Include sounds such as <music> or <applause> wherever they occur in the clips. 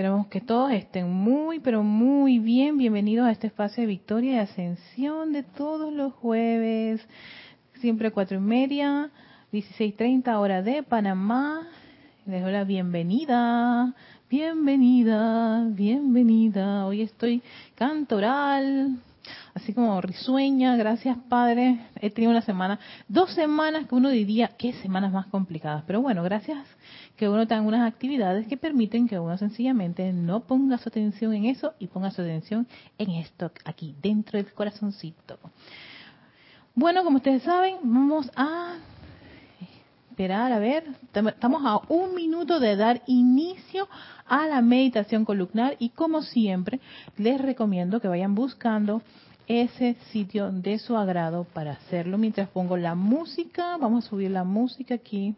Esperamos que todos estén muy, pero muy bien. Bienvenidos a este espacio de victoria y ascensión de todos los jueves. Siempre cuatro y media, 16.30 hora de Panamá. Les doy la bienvenida, bienvenida, bienvenida. Hoy estoy cantoral, así como risueña. Gracias, Padre. He tenido una semana, dos semanas que uno diría, qué semanas más complicadas. Pero bueno, gracias que uno tenga unas actividades que permiten que uno sencillamente no ponga su atención en eso y ponga su atención en esto aquí, dentro del corazoncito. Bueno, como ustedes saben, vamos a esperar, a ver, estamos a un minuto de dar inicio a la meditación columnar y como siempre les recomiendo que vayan buscando ese sitio de su agrado para hacerlo mientras pongo la música. Vamos a subir la música aquí.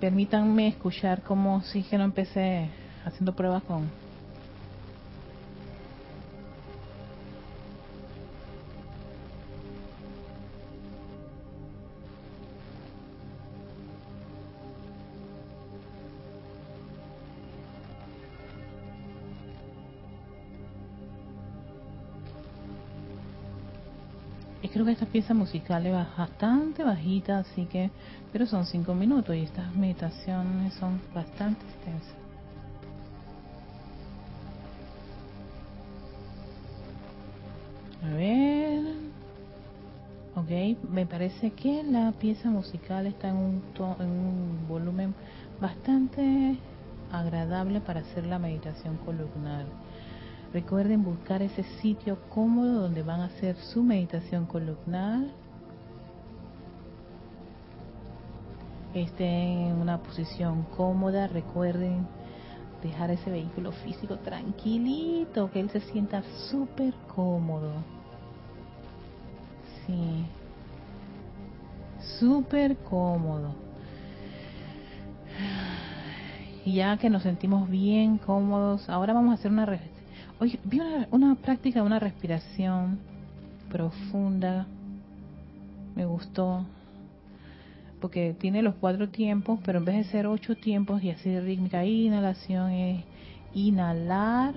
Permítanme escuchar cómo si que no empecé haciendo pruebas con creo que esta pieza musical es bastante bajita, así que, pero son cinco minutos y estas meditaciones son bastante extensas. A ver. Ok, me parece que la pieza musical está en un, en un volumen bastante agradable para hacer la meditación columnar. Recuerden buscar ese sitio cómodo donde van a hacer su meditación columnar. Estén en una posición cómoda. Recuerden dejar ese vehículo físico tranquilito, que él se sienta súper cómodo. Sí. Súper cómodo. Y ya que nos sentimos bien cómodos, ahora vamos a hacer una Oye, vi una, práctica de una respiración profunda. Me gustó. Porque tiene los cuatro tiempos, pero en vez de ser ocho tiempos y así rítmica, inhalación es inhalar,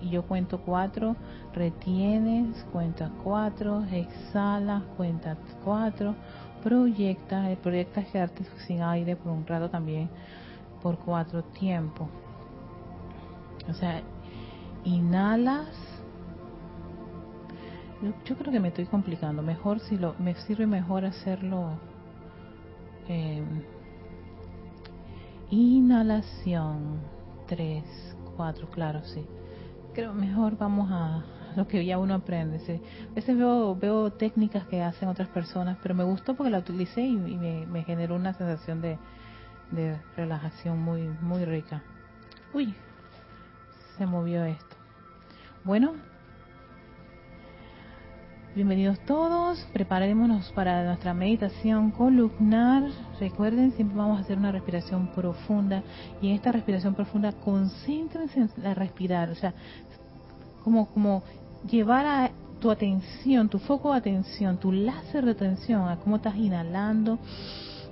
y yo cuento cuatro, retienes, cuentas cuatro, exhalas, cuentas cuatro, proyectas, proyectas quedarte sin aire por un rato también por cuatro tiempos. O sea, inhalas. Yo, creo que me estoy complicando. Mejor si lo, me sirve mejor hacerlo. Em, inhalación 3, 4, claro, sí. Creo mejor vamos a <laughs> lo que ya uno aprende. A veces veo, veo técnicas que hacen otras personas, pero me gustó porque la utilicé y, me, me, generó una sensación de, de relajación muy, muy rica. Uy, se movió esto. Bueno, bienvenidos todos. Preparémonos para nuestra meditación columnar. Recuerden, siempre vamos a hacer una respiración profunda y en esta respiración profunda concéntrense en la respirar, o sea, como como llevar a tu atención, tu foco de atención, tu láser de atención a cómo estás inhalando,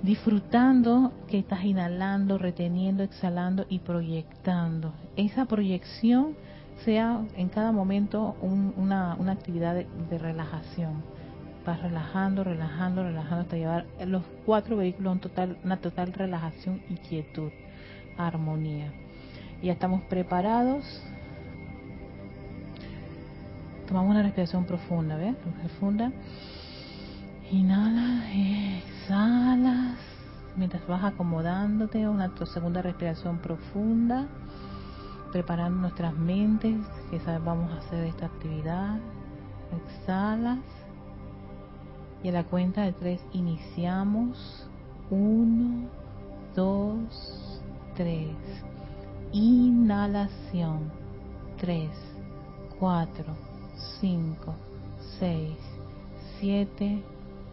disfrutando que estás inhalando, reteniendo, exhalando y proyectando. Esa proyección sea en cada momento una, una, actividad de, relajación. Vas relajando, relajando, relajando hasta llevar los cuatro vehículos a un una total relajación y quietud, armonía. Ya estamos preparados. Tomamos una respiración profunda, ¿ves? Profunda. Inhala, exhalas. Mientras vas acomodándote, una segunda respiración profunda preparando nuestras mentes, que vamos a hacer esta actividad. Exhalas. Y a la cuenta de tres iniciamos. Uno, dos, tres. Inhalación. Tres, cuatro, cinco, seis, siete,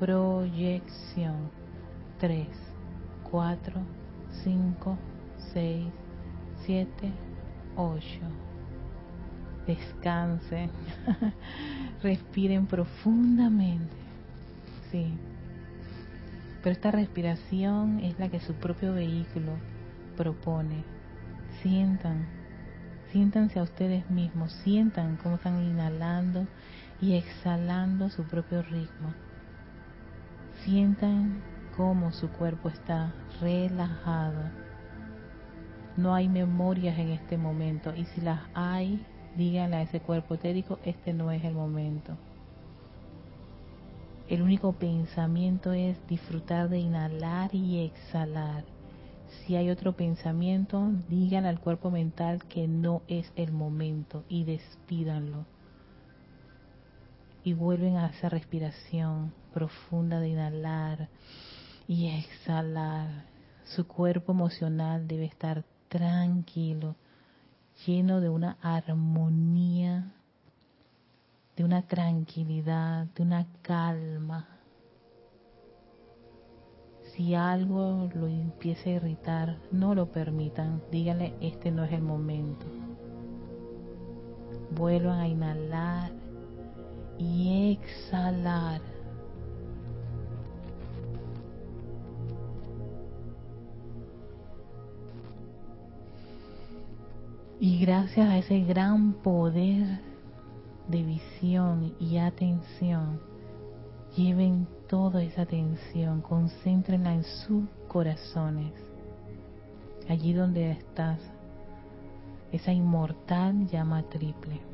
Proyección 3, 4, 5, 6, 7, 8. Descansen, <laughs> respiren profundamente. Sí. Pero esta respiración es la que su propio vehículo propone. Sientan, siéntanse a ustedes mismos, sientan cómo están inhalando y exhalando su propio ritmo. Sientan cómo su cuerpo está relajado. No hay memorias en este momento y si las hay, díganle a ese cuerpo etérico, este no es el momento. El único pensamiento es disfrutar de inhalar y exhalar. Si hay otro pensamiento, digan al cuerpo mental que no es el momento y despídanlo. Y vuelven a esa respiración profunda de inhalar y exhalar. Su cuerpo emocional debe estar tranquilo, lleno de una armonía, de una tranquilidad, de una calma. Si algo lo empieza a irritar, no lo permitan. Díganle, este no es el momento. Vuelvan a inhalar y exhalar. Y gracias a ese gran poder de visión y atención, lleven toda esa atención, concéntrenla en sus corazones, allí donde estás, esa inmortal llama triple.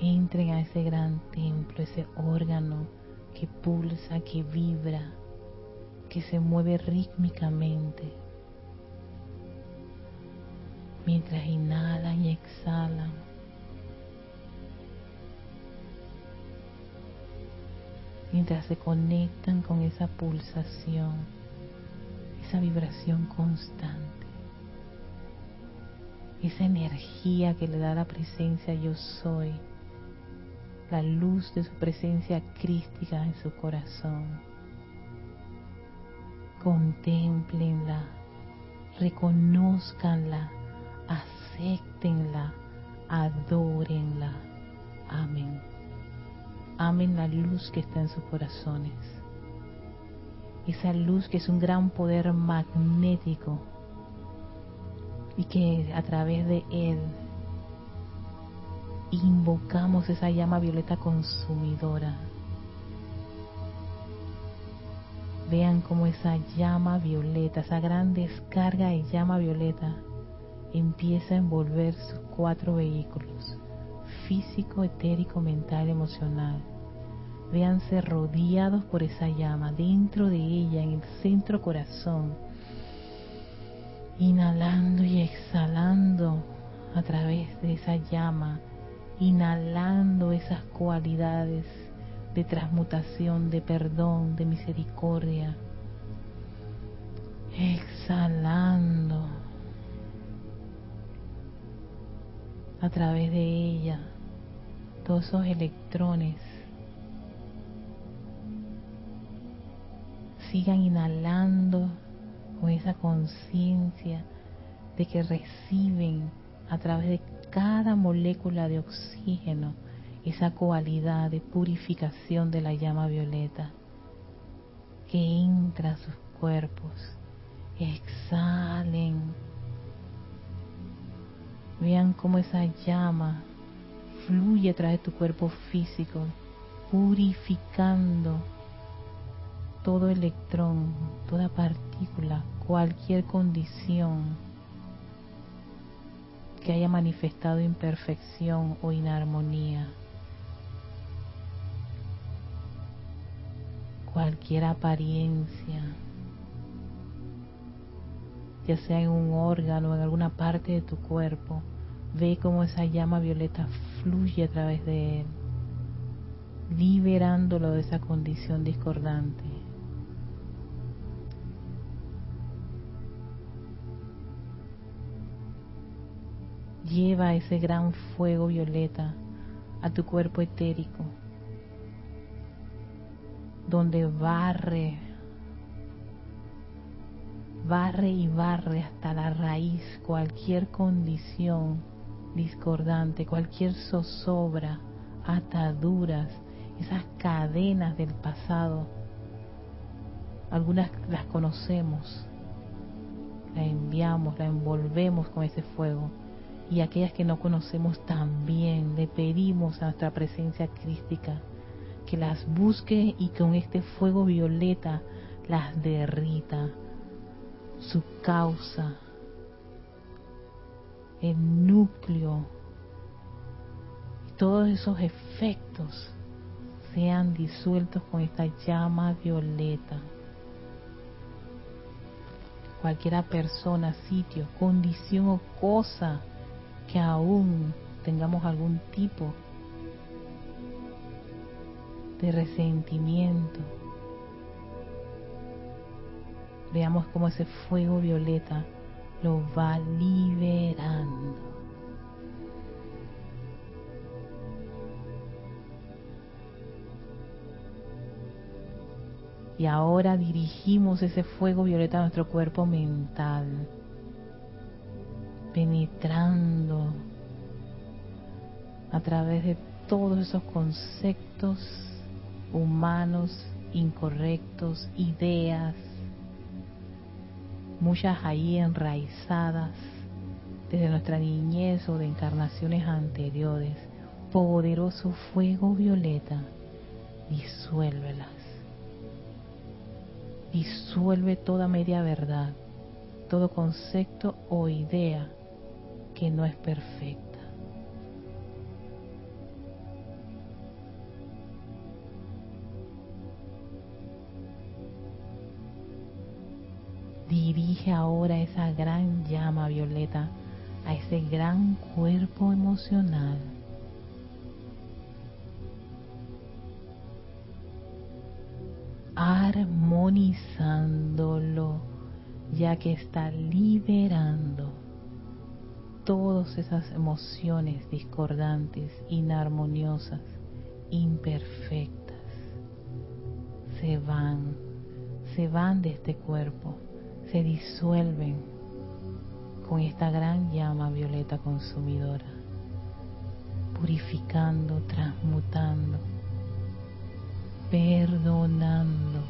Entren a ese gran templo, ese órgano que pulsa, que vibra, que se mueve rítmicamente mientras inhalan y exhalan. Mientras se conectan con esa pulsación, esa vibración constante, esa energía que le da la presencia yo soy, la luz de su presencia crística en su corazón. Contemplenla, reconozcanla acéptenla, adórenla. Amén. Amen la luz que está en sus corazones. Esa luz que es un gran poder magnético y que a través de él invocamos esa llama violeta consumidora. Vean cómo esa llama violeta, esa gran descarga de llama violeta empieza a envolver sus cuatro vehículos, físico, etérico, mental, emocional. Véanse rodeados por esa llama, dentro de ella, en el centro corazón, inhalando y exhalando a través de esa llama, inhalando esas cualidades de transmutación, de perdón, de misericordia. Exhalando a través de ella todos esos electrones. Sigan inhalando con esa conciencia de que reciben a través de cada molécula de oxígeno esa cualidad de purificación de la llama violeta que entra a sus cuerpos. Exhalen. Vean cómo esa llama fluye a través de tu cuerpo físico, purificando todo electrón, toda partícula, cualquier condición que haya manifestado imperfección o inarmonía. Cualquier apariencia, ya sea en un órgano, o en alguna parte de tu cuerpo, ve cómo esa llama violeta fluye a través de él, liberándolo de esa condición discordante. Lleva ese gran fuego violeta a tu cuerpo etérico, donde barre, barre y barre hasta la raíz cualquier condición discordante, cualquier zozobra, ataduras, esas cadenas del pasado. Algunas las conocemos, la enviamos, la envolvemos con ese fuego y aquellas que no conocemos también le pedimos a nuestra presencia crística que las busque y con este fuego violeta las derrita. Su causa, el núcleo, todos esos efectos sean disueltos con esta llama violeta. Cualquiera persona, sitio, condición o cosa que aún tengamos algún tipo de resentimiento. Veamos cómo ese fuego violeta lo va liberando. Y ahora dirigimos ese fuego violeta a nuestro cuerpo mental penetrando a través de todos esos conceptos humanos incorrectos, ideas, muchas ahí enraizadas desde nuestra niñez o de encarnaciones anteriores. Poderoso fuego violeta, disuélvelas. Disuelve toda media verdad, todo concepto o idea que no es perfecta. Dirige ahora esa gran llama violeta a ese gran cuerpo emocional. armonizándolo ya que está liberando todas esas emociones discordantes, inarmoniosas, imperfectas, se van, se van de este cuerpo, se disuelven con esta gran llama violeta consumidora, purificando, transmutando, perdonando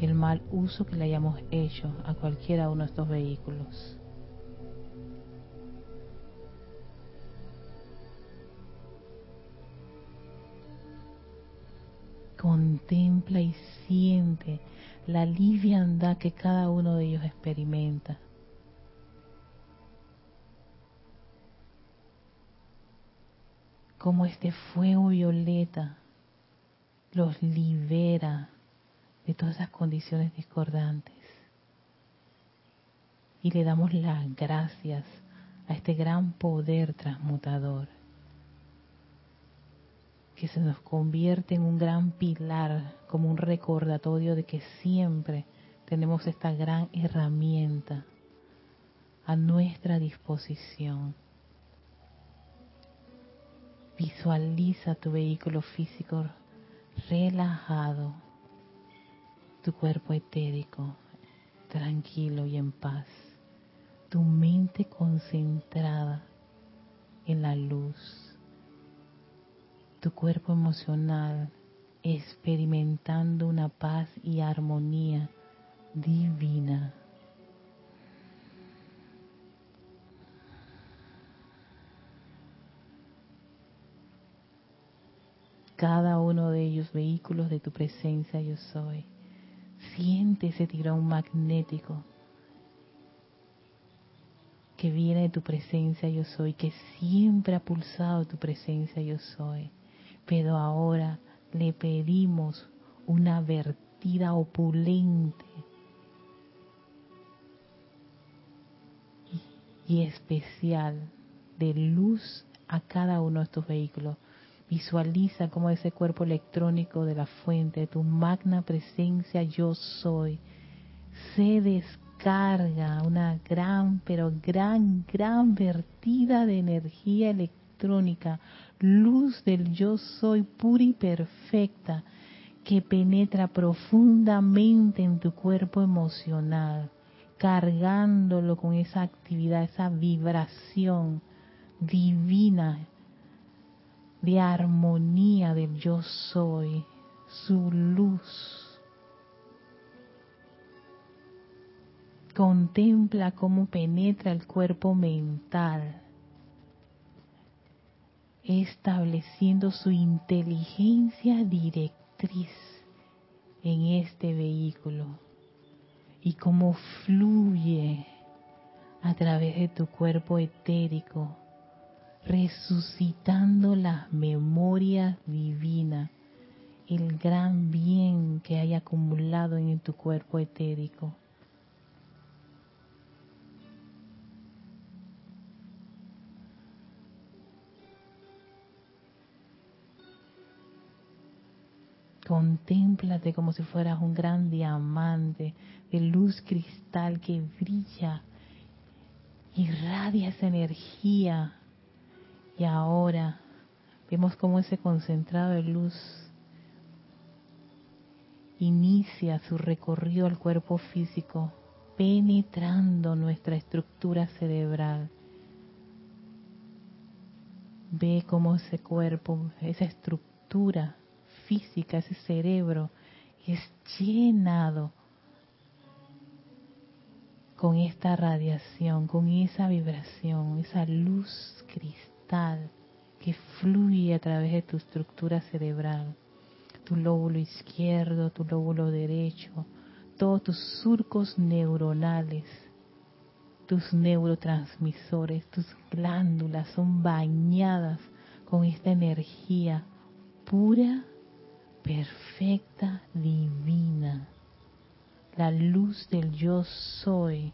el mal uso que le hayamos hecho a cualquiera uno de estos vehículos. Contempla y siente la liviandad que cada uno de ellos experimenta. Como este fuego violeta los libera de todas esas condiciones discordantes. Y le damos las gracias a este gran poder transmutador que se nos convierte en un gran pilar, como un recordatorio de que siempre tenemos esta gran herramienta a nuestra disposición. Visualiza tu vehículo físico relajado, tu cuerpo etérico, tranquilo y en paz. Tu mente concentrada en la luz. Tu cuerpo emocional experimentando una paz y armonía divina. Cada uno de ellos vehículos de tu presencia yo soy. Siente ese tirón magnético que viene de tu presencia yo soy, que siempre ha pulsado tu presencia yo soy. Pero ahora le pedimos una vertida opulente y especial de luz a cada uno de estos vehículos. Visualiza como ese cuerpo electrónico de la fuente de tu magna presencia yo soy se descarga una gran, pero gran, gran vertida de energía electrónica, luz del yo soy pura y perfecta que penetra profundamente en tu cuerpo emocional, cargándolo con esa actividad, esa vibración divina de armonía del yo soy, su luz. Contempla cómo penetra el cuerpo mental, estableciendo su inteligencia directriz en este vehículo y cómo fluye a través de tu cuerpo etérico resucitando las memorias divinas, el gran bien que hay acumulado en tu cuerpo etérico. Contémplate como si fueras un gran diamante de luz cristal que brilla, irradia esa energía y ahora vemos cómo ese concentrado de luz inicia su recorrido al cuerpo físico, penetrando nuestra estructura cerebral. Ve cómo ese cuerpo, esa estructura física, ese cerebro, es llenado con esta radiación, con esa vibración, esa luz cristal que fluye a través de tu estructura cerebral, tu lóbulo izquierdo, tu lóbulo derecho, todos tus surcos neuronales, tus neurotransmisores, tus glándulas son bañadas con esta energía pura, perfecta, divina. La luz del yo soy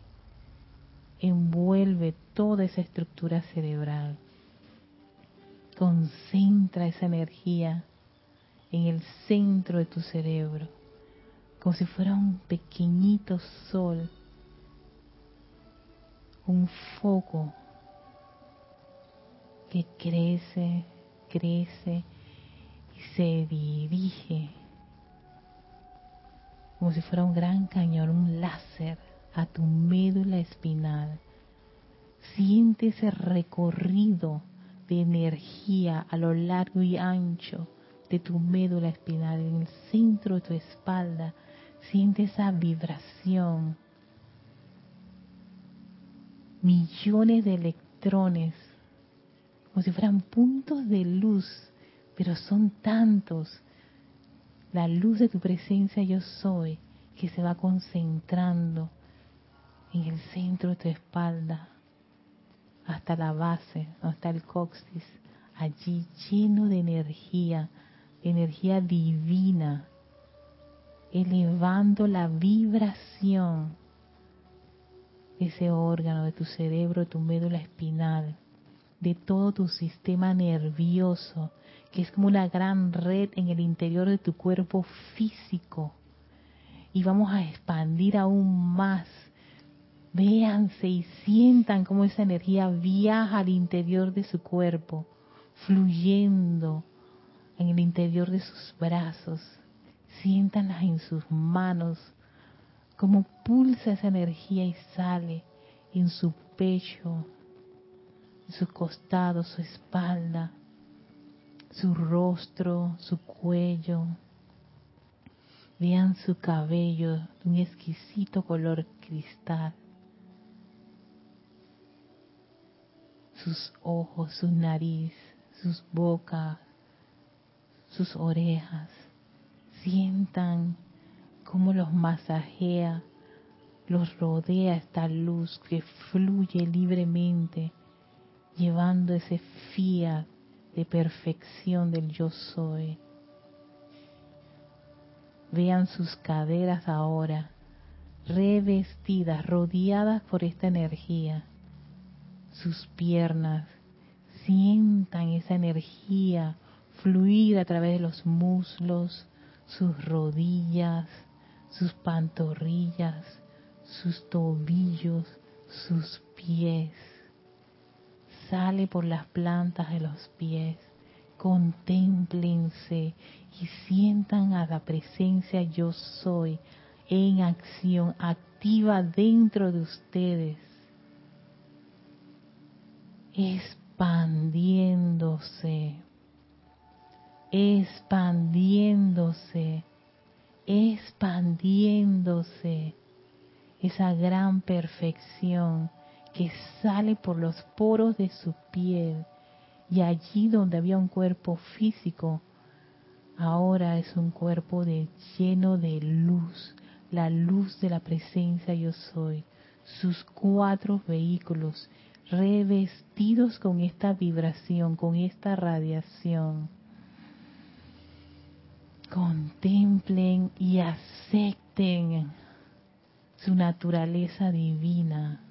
envuelve toda esa estructura cerebral. Concentra esa energía en el centro de tu cerebro, como si fuera un pequeñito sol, un foco que crece, crece se dirige como si fuera un gran cañón, un láser a tu médula espinal. Siente ese recorrido de energía a lo largo y ancho de tu médula espinal, en el centro de tu espalda. Siente esa vibración. Millones de electrones, como si fueran puntos de luz, pero son tantos. La luz de tu presencia yo soy que se va concentrando en el centro de tu espalda hasta la base, hasta el coxis, allí lleno de energía, energía divina, elevando la vibración de ese órgano, de tu cerebro, de tu médula espinal, de todo tu sistema nervioso, que es como una gran red en el interior de tu cuerpo físico. Y vamos a expandir aún más Véanse y sientan cómo esa energía viaja al interior de su cuerpo, fluyendo en el interior de sus brazos. siéntanlas en sus manos, como pulsa esa energía y sale en su pecho, en sus costados, su espalda, su rostro, su cuello. Vean su cabello de un exquisito color cristal. Sus ojos, su nariz, sus bocas, sus orejas. Sientan cómo los masajea, los rodea esta luz que fluye libremente, llevando ese fiat de perfección del yo soy. Vean sus caderas ahora, revestidas, rodeadas por esta energía. Sus piernas, sientan esa energía fluir a través de los muslos, sus rodillas, sus pantorrillas, sus tobillos, sus pies. Sale por las plantas de los pies. Contémplense y sientan a la presencia yo soy en acción activa dentro de ustedes. Expandiéndose, expandiéndose expandiéndose esa gran perfección que sale por los poros de su piel. Y allí donde había un cuerpo físico, ahora es un cuerpo de, lleno de luz, la luz de la presencia yo soy, sus cuatro vehículos revestidos con esta vibración, con esta radiación. Contemplen y acepten su naturaleza divina.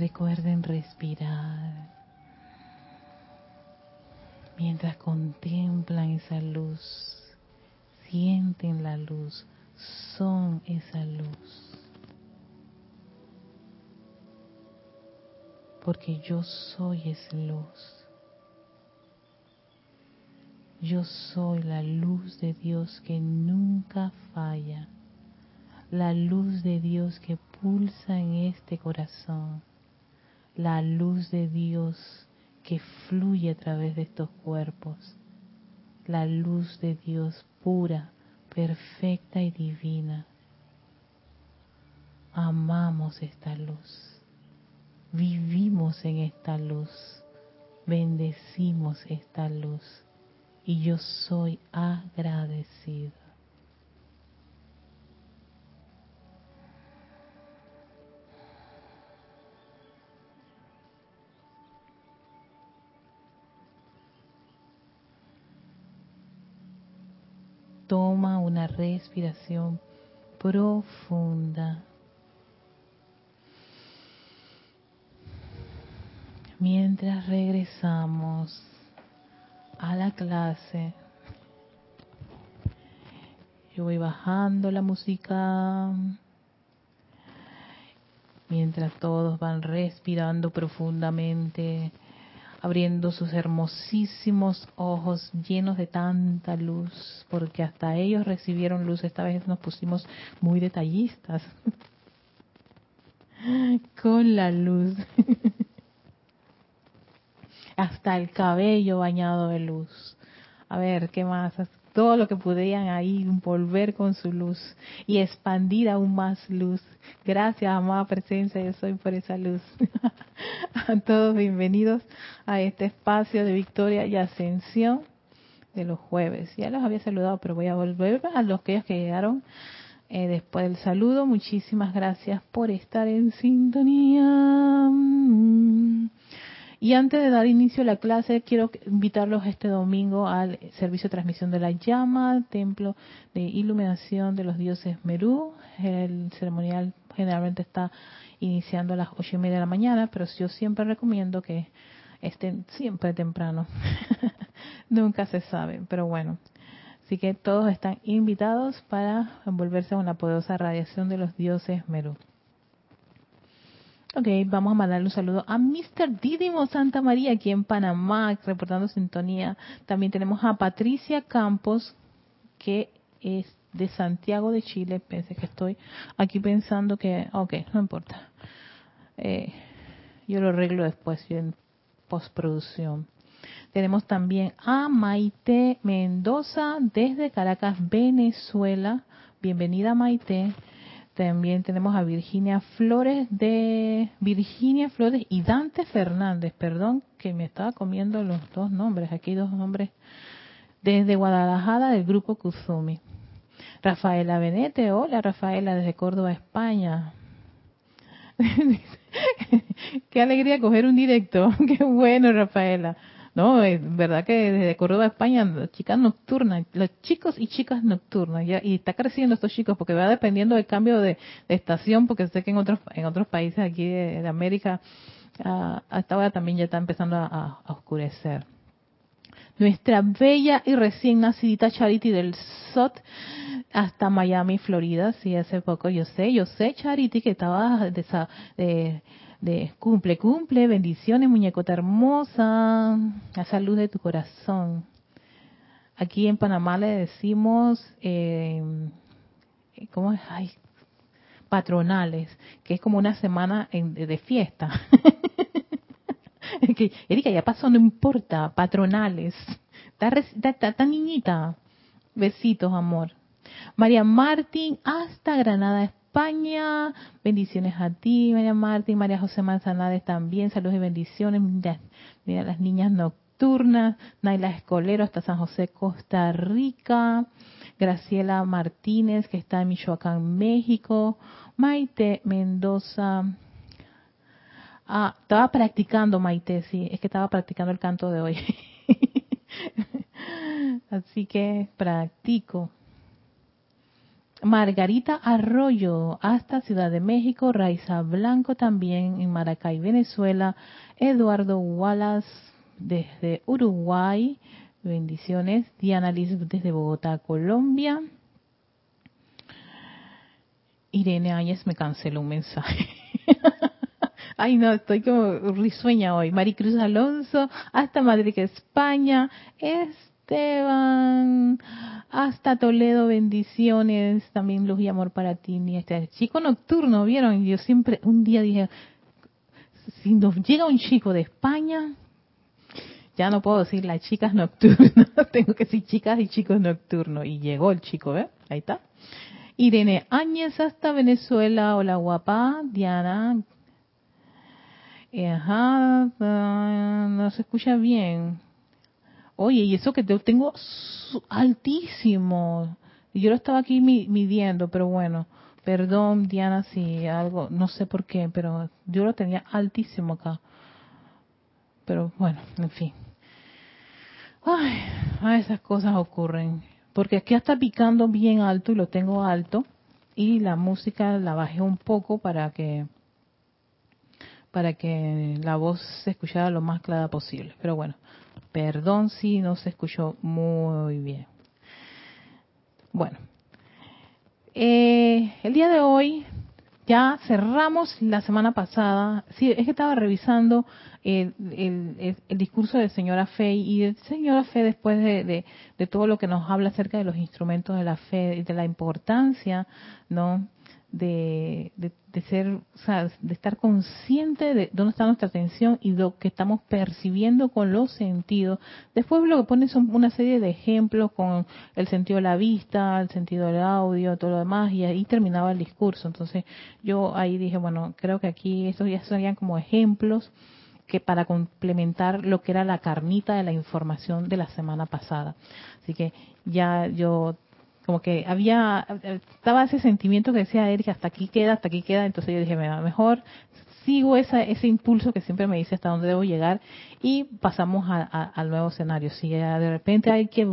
Recuerden respirar mientras contemplan esa luz, sienten la luz, son esa luz. Porque yo soy esa luz. Yo soy la luz de Dios que nunca falla, la luz de Dios que pulsa en este corazón la luz de Dios que fluye a través de estos cuerpos, la luz de Dios pura, perfecta y divina. Amamos esta luz, vivimos en esta luz, bendecimos esta luz y yo soy agradecido. Respiración profunda. Mientras regresamos a la clase, yo voy bajando la música mientras todos van respirando profundamente, abriendo sus hermosísimos ojos llenos de tanta luz, porque hasta ellos recibieron luz. Esta vez nos pusimos muy detallistas <laughs> con la luz. <laughs> hasta el cabello bañado de luz. A ver, ¿qué más? Todo lo que pudieran ahí volver con su luz y expandir aún más luz. Gracias, amada presencia, yo soy por esa luz. <laughs> a todos bienvenidos a este espacio de victoria y ascensión de los jueves. Ya los había saludado, pero voy a volver a los que llegaron eh, después del saludo. Muchísimas gracias por estar en sintonía. Y antes de dar inicio a la clase, quiero invitarlos este domingo al servicio de transmisión de la llama, templo de iluminación de los dioses Merú. El ceremonial generalmente está iniciando a las ocho y media de la mañana, pero yo siempre recomiendo que estén siempre temprano. <laughs> Nunca se sabe, pero bueno. Así que todos están invitados para envolverse en la poderosa radiación de los dioses Merú. Ok, vamos a mandarle un saludo a Mr. Didimo Santa María aquí en Panamá, reportando sintonía. También tenemos a Patricia Campos, que es de Santiago de Chile. Pensé que estoy aquí pensando que, ok, no importa. Eh, yo lo arreglo después, en postproducción. Tenemos también a Maite Mendoza desde Caracas, Venezuela. Bienvenida Maite. También tenemos a Virginia Flores de Virginia Flores y Dante Fernández, perdón que me estaba comiendo los dos nombres, aquí dos nombres desde Guadalajara del grupo Kuzumi. Rafaela Benete, hola Rafaela desde Córdoba, España. <laughs> Qué alegría coger un directo, <laughs> qué bueno Rafaela. No, es verdad que desde Córdoba, España, chicas nocturnas, los chicos y chicas nocturnas, ya, y está creciendo estos chicos porque va dependiendo del cambio de, estación, porque sé que en otros en otros países aquí de, América uh, esta hora también ya está empezando a, oscurecer. Nuestra bella y recién nacidita Charity del SOT hasta Miami, Florida, sí, hace poco yo sé, yo sé Charity que estaba de, de de cumple, cumple, bendiciones, muñecota hermosa, la salud de tu corazón. Aquí en Panamá le decimos, eh, ¿cómo es? Ay, patronales, que es como una semana de fiesta. <laughs> Erika, ya pasó, no importa, patronales. Está niñita. Besitos, amor. María Martín, hasta Granada, España. Bendiciones a ti, María Martín, María José Manzanares también. Saludos y bendiciones. Mira, las niñas nocturnas. Naila Escolero hasta San José, Costa Rica. Graciela Martínez, que está en Michoacán, México. Maite Mendoza. Ah, estaba practicando, Maite, sí, es que estaba practicando el canto de hoy. <laughs> Así que practico. Margarita Arroyo hasta Ciudad de México, Raiza Blanco también en Maracay, Venezuela, Eduardo Wallace desde Uruguay, bendiciones, Diana Liz desde Bogotá, Colombia. Irene Áñez me canceló un mensaje. <laughs> Ay, no, estoy como risueña hoy. Maricruz Alonso, hasta Madrid, España. Es Esteban, hasta Toledo, bendiciones, también luz y amor para ti, ni este chico nocturno, ¿vieron? Yo siempre, un día dije, si nos llega un chico de España, ya no puedo decir las chicas nocturnas, <laughs> tengo que decir chicas y chicos nocturnos. Y llegó el chico, ¿ves? Ahí está. Irene Áñez hasta Venezuela, hola guapa, Diana. Ajá, ah, no se escucha bien. Oye, y eso que yo tengo altísimo. Yo lo estaba aquí midiendo, pero bueno, perdón Diana si algo, no sé por qué, pero yo lo tenía altísimo acá. Pero bueno, en fin. Ay, esas cosas ocurren. Porque aquí está picando bien alto y lo tengo alto. Y la música la bajé un poco para que para que la voz se escuchara lo más clara posible. Pero bueno, Perdón si no se escuchó muy bien. Bueno, eh, el día de hoy ya cerramos la semana pasada, sí, es que estaba revisando el, el, el, discurso del señor Fe y el señor Fe después de, de, todo lo que nos habla acerca de los instrumentos de la fe y de la importancia, ¿no? De, de, ser, o sea, de estar consciente de dónde está nuestra atención y lo que estamos percibiendo con los sentidos. Después lo que pone son una serie de ejemplos con el sentido de la vista, el sentido del audio, todo lo demás, y ahí terminaba el discurso. Entonces yo ahí dije, bueno, creo que aquí estos ya serían como ejemplos que para complementar lo que era la carnita de la información de la semana pasada. Así que ya yo como que había, estaba ese sentimiento que decía Erika, hasta aquí queda, hasta aquí queda, entonces yo dije, mejor sigo esa, ese impulso que siempre me dice hasta dónde debo llegar y pasamos al nuevo escenario. Si de repente hay que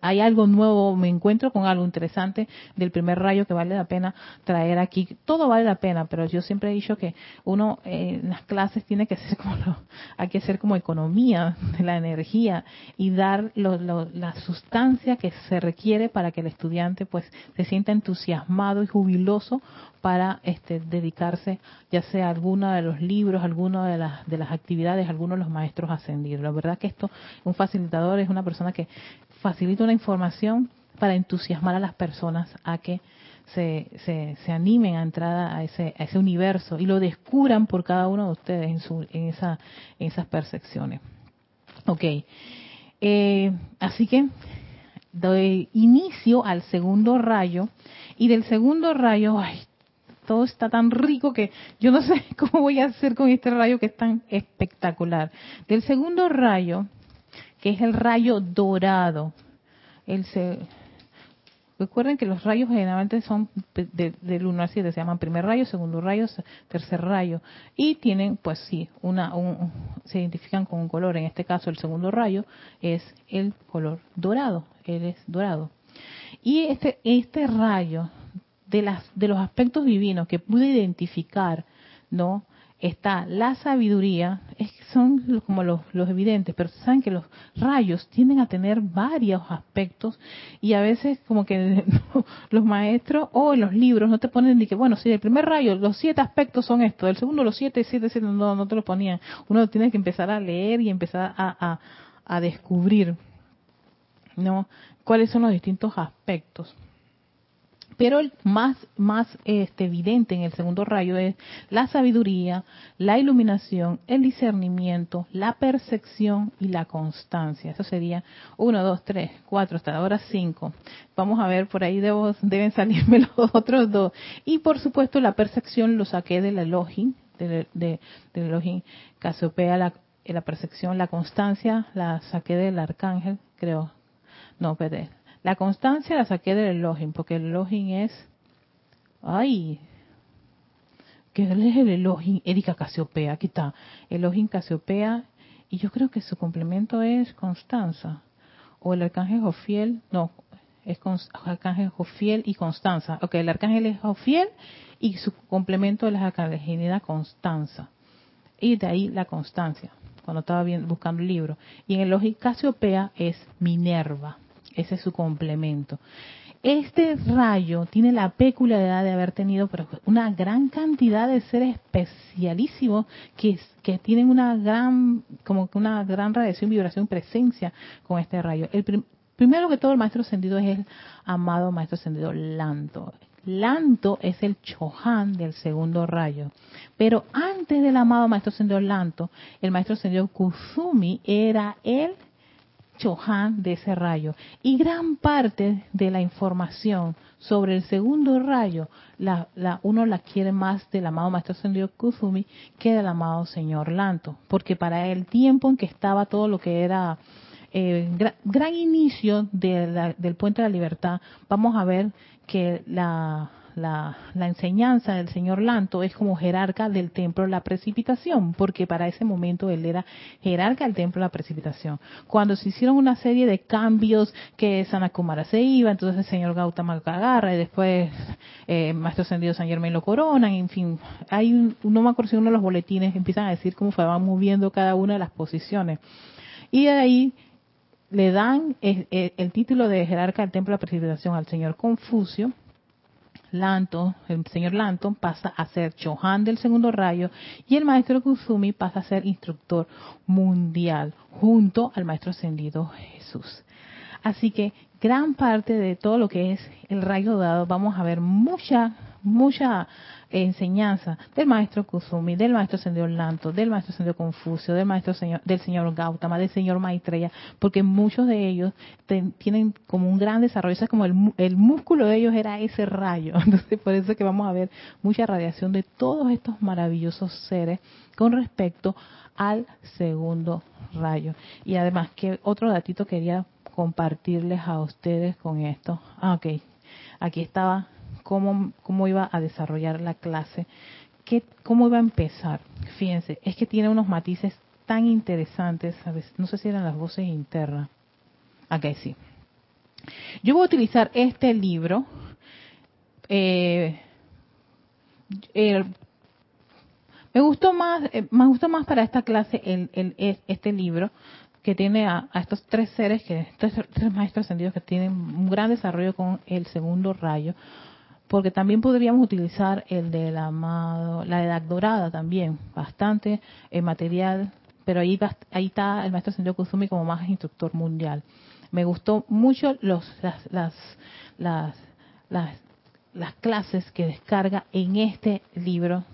hay algo nuevo, me encuentro con algo interesante del primer rayo que vale la pena traer aquí, todo vale la pena, pero yo siempre he dicho que uno eh, en las clases tiene que ser <laughs> como hay que ser como economía de la energía y dar la sustancia que se requiere para que el estudiante pues se sienta entusiasmado y jubiloso para este, dedicarse ya sea a alguno de los libros, alguna de las, de las actividades, alguno de los maestros ascendidos. La verdad que esto, un facilitador es una persona que facilita una información para entusiasmar a las personas a que se, se, se animen a entrar a ese, a ese universo y lo descubran por cada uno de ustedes en, su, en, esa, en esas percepciones. Ok, eh, así que doy inicio al segundo rayo y del segundo rayo, ay, todo está tan rico que yo no <laughs> sé cómo voy a hacer con este rayo que es tan espectacular. Del segundo rayo, que es el rayo dorado, el recuerden que los rayos generalmente son del 1 al 7, se llaman primer rayo, segundo rayo, tercer rayo, y tienen, pues sí, una, se identifican con un color. En este caso, el segundo rayo es el color dorado, él es dorado. Y este, este rayo de, las, de los aspectos divinos que pude identificar, ¿no? Está la sabiduría, es, son como los, evidentes, pero saben que los rayos tienden a tener varios aspectos y a veces como que <laughs> los maestros o en los libros no te ponen ni que, bueno, si el primer rayo, los siete aspectos son esto, el segundo los siete, siete, siete, no, no te lo ponían. Uno tiene que empezar a leer y empezar a, a, a descubrir, ¿no? ¿Cuáles son los distintos aspectos? Pero el más, más este, evidente en el segundo rayo es la sabiduría, la iluminación, el discernimiento, la percepción y la constancia. Eso sería uno, dos, tres, cuatro, hasta ahora cinco. Vamos a ver, por ahí debo, deben salirme <laughs> los otros dos. Y por supuesto la percepción lo saqué del Elohim, del, de, Elohim Casiopea, la, la percepción, la constancia la saqué del Arcángel, creo. No, perdón la constancia la saqué del Elohim, porque el Elohim es... ¡Ay! ¿Qué es el Elohim? Erika Casiopea, aquí está. Elohim Casiopea, y yo creo que su complemento es Constanza. O el arcángel Jofiel, no, es arcángel Jofiel y Constanza. Ok, el arcángel es Jofiel y su complemento es la arcangelina Constanza. Y de ahí la constancia, cuando estaba buscando el libro. Y en el Elohim Casiopea es Minerva. Ese es su complemento. Este rayo tiene la peculiaridad de haber tenido una gran cantidad de seres especialísimos que, que tienen una gran, como una gran radiación, vibración, presencia con este rayo. El primero que todo, el maestro ascendido es el amado maestro ascendido Lanto. Lanto es el Chohan del segundo rayo. Pero antes del amado maestro ascendido Lanto, el maestro ascendido Kusumi era el De ese rayo. Y gran parte de la información sobre el segundo rayo, la, la, uno la quiere más del amado Maestro Ascendido Kuzumi que del amado Señor Lanto. Porque para el tiempo en que estaba todo lo que era eh, gran, inicio del Puente de la Libertad, vamos a ver que la, la, enseñanza del señor Lanto es como jerarca del templo de la precipitación, porque para ese momento él era jerarca del templo de la precipitación. Cuando se hicieron una serie de cambios, que Sanakumara se iba, entonces el señor Gautama agarra y después eh, Maestro Ascendido San Germain lo coronan, en fin, hay un, no me acuerdo si uno de los boletines empiezan a decir cómo se van moviendo cada una de las posiciones. Y de ahí le dan el, eh, el título de jerarca del templo de la precipitación al señor Confucio, Lanton, el señor Lanton pasa a ser Chohan del segundo rayo y el maestro Kusumi pasa a ser instructor mundial junto al maestro ascendido Jesús. Así que gran parte de todo lo que es el rayo dado vamos a ver mucha, mucha enseñanza del maestro Kusumi, del maestro Señor Lanto, del maestro Señor Confucio, del maestro señor, del señor Gautama, del señor Maitreya, porque muchos de ellos tienen como un gran desarrollo, es como el, el, músculo de ellos era ese rayo, <laughs> entonces por eso es que vamos a ver mucha radiación de todos estos maravillosos seres con respecto al segundo rayo. Y además, que otro datito quería compartirles a ustedes con esto? Ah, ok, aquí estaba cómo, cómo iba a desarrollar la clase, qué, cómo iba a empezar. Fíjense, es que tiene unos matices tan interesantes, no sé si eran las voces internas. Ok, sí. Yo voy a utilizar este libro. Eh, me gustó más, eh, me gustó más para esta clase el, el, este libro que tiene a, estos tres seres, que tres, tres maestros ascendidos que tienen un gran desarrollo con el segundo rayo, porque también podríamos utilizar el del amado, la edad dorada también, bastante eh, material, pero ahí, ahí está el maestro Sendio Kusumi como más instructor mundial. Me gustó mucho los, las, las, las, las, las clases que descarga en este libro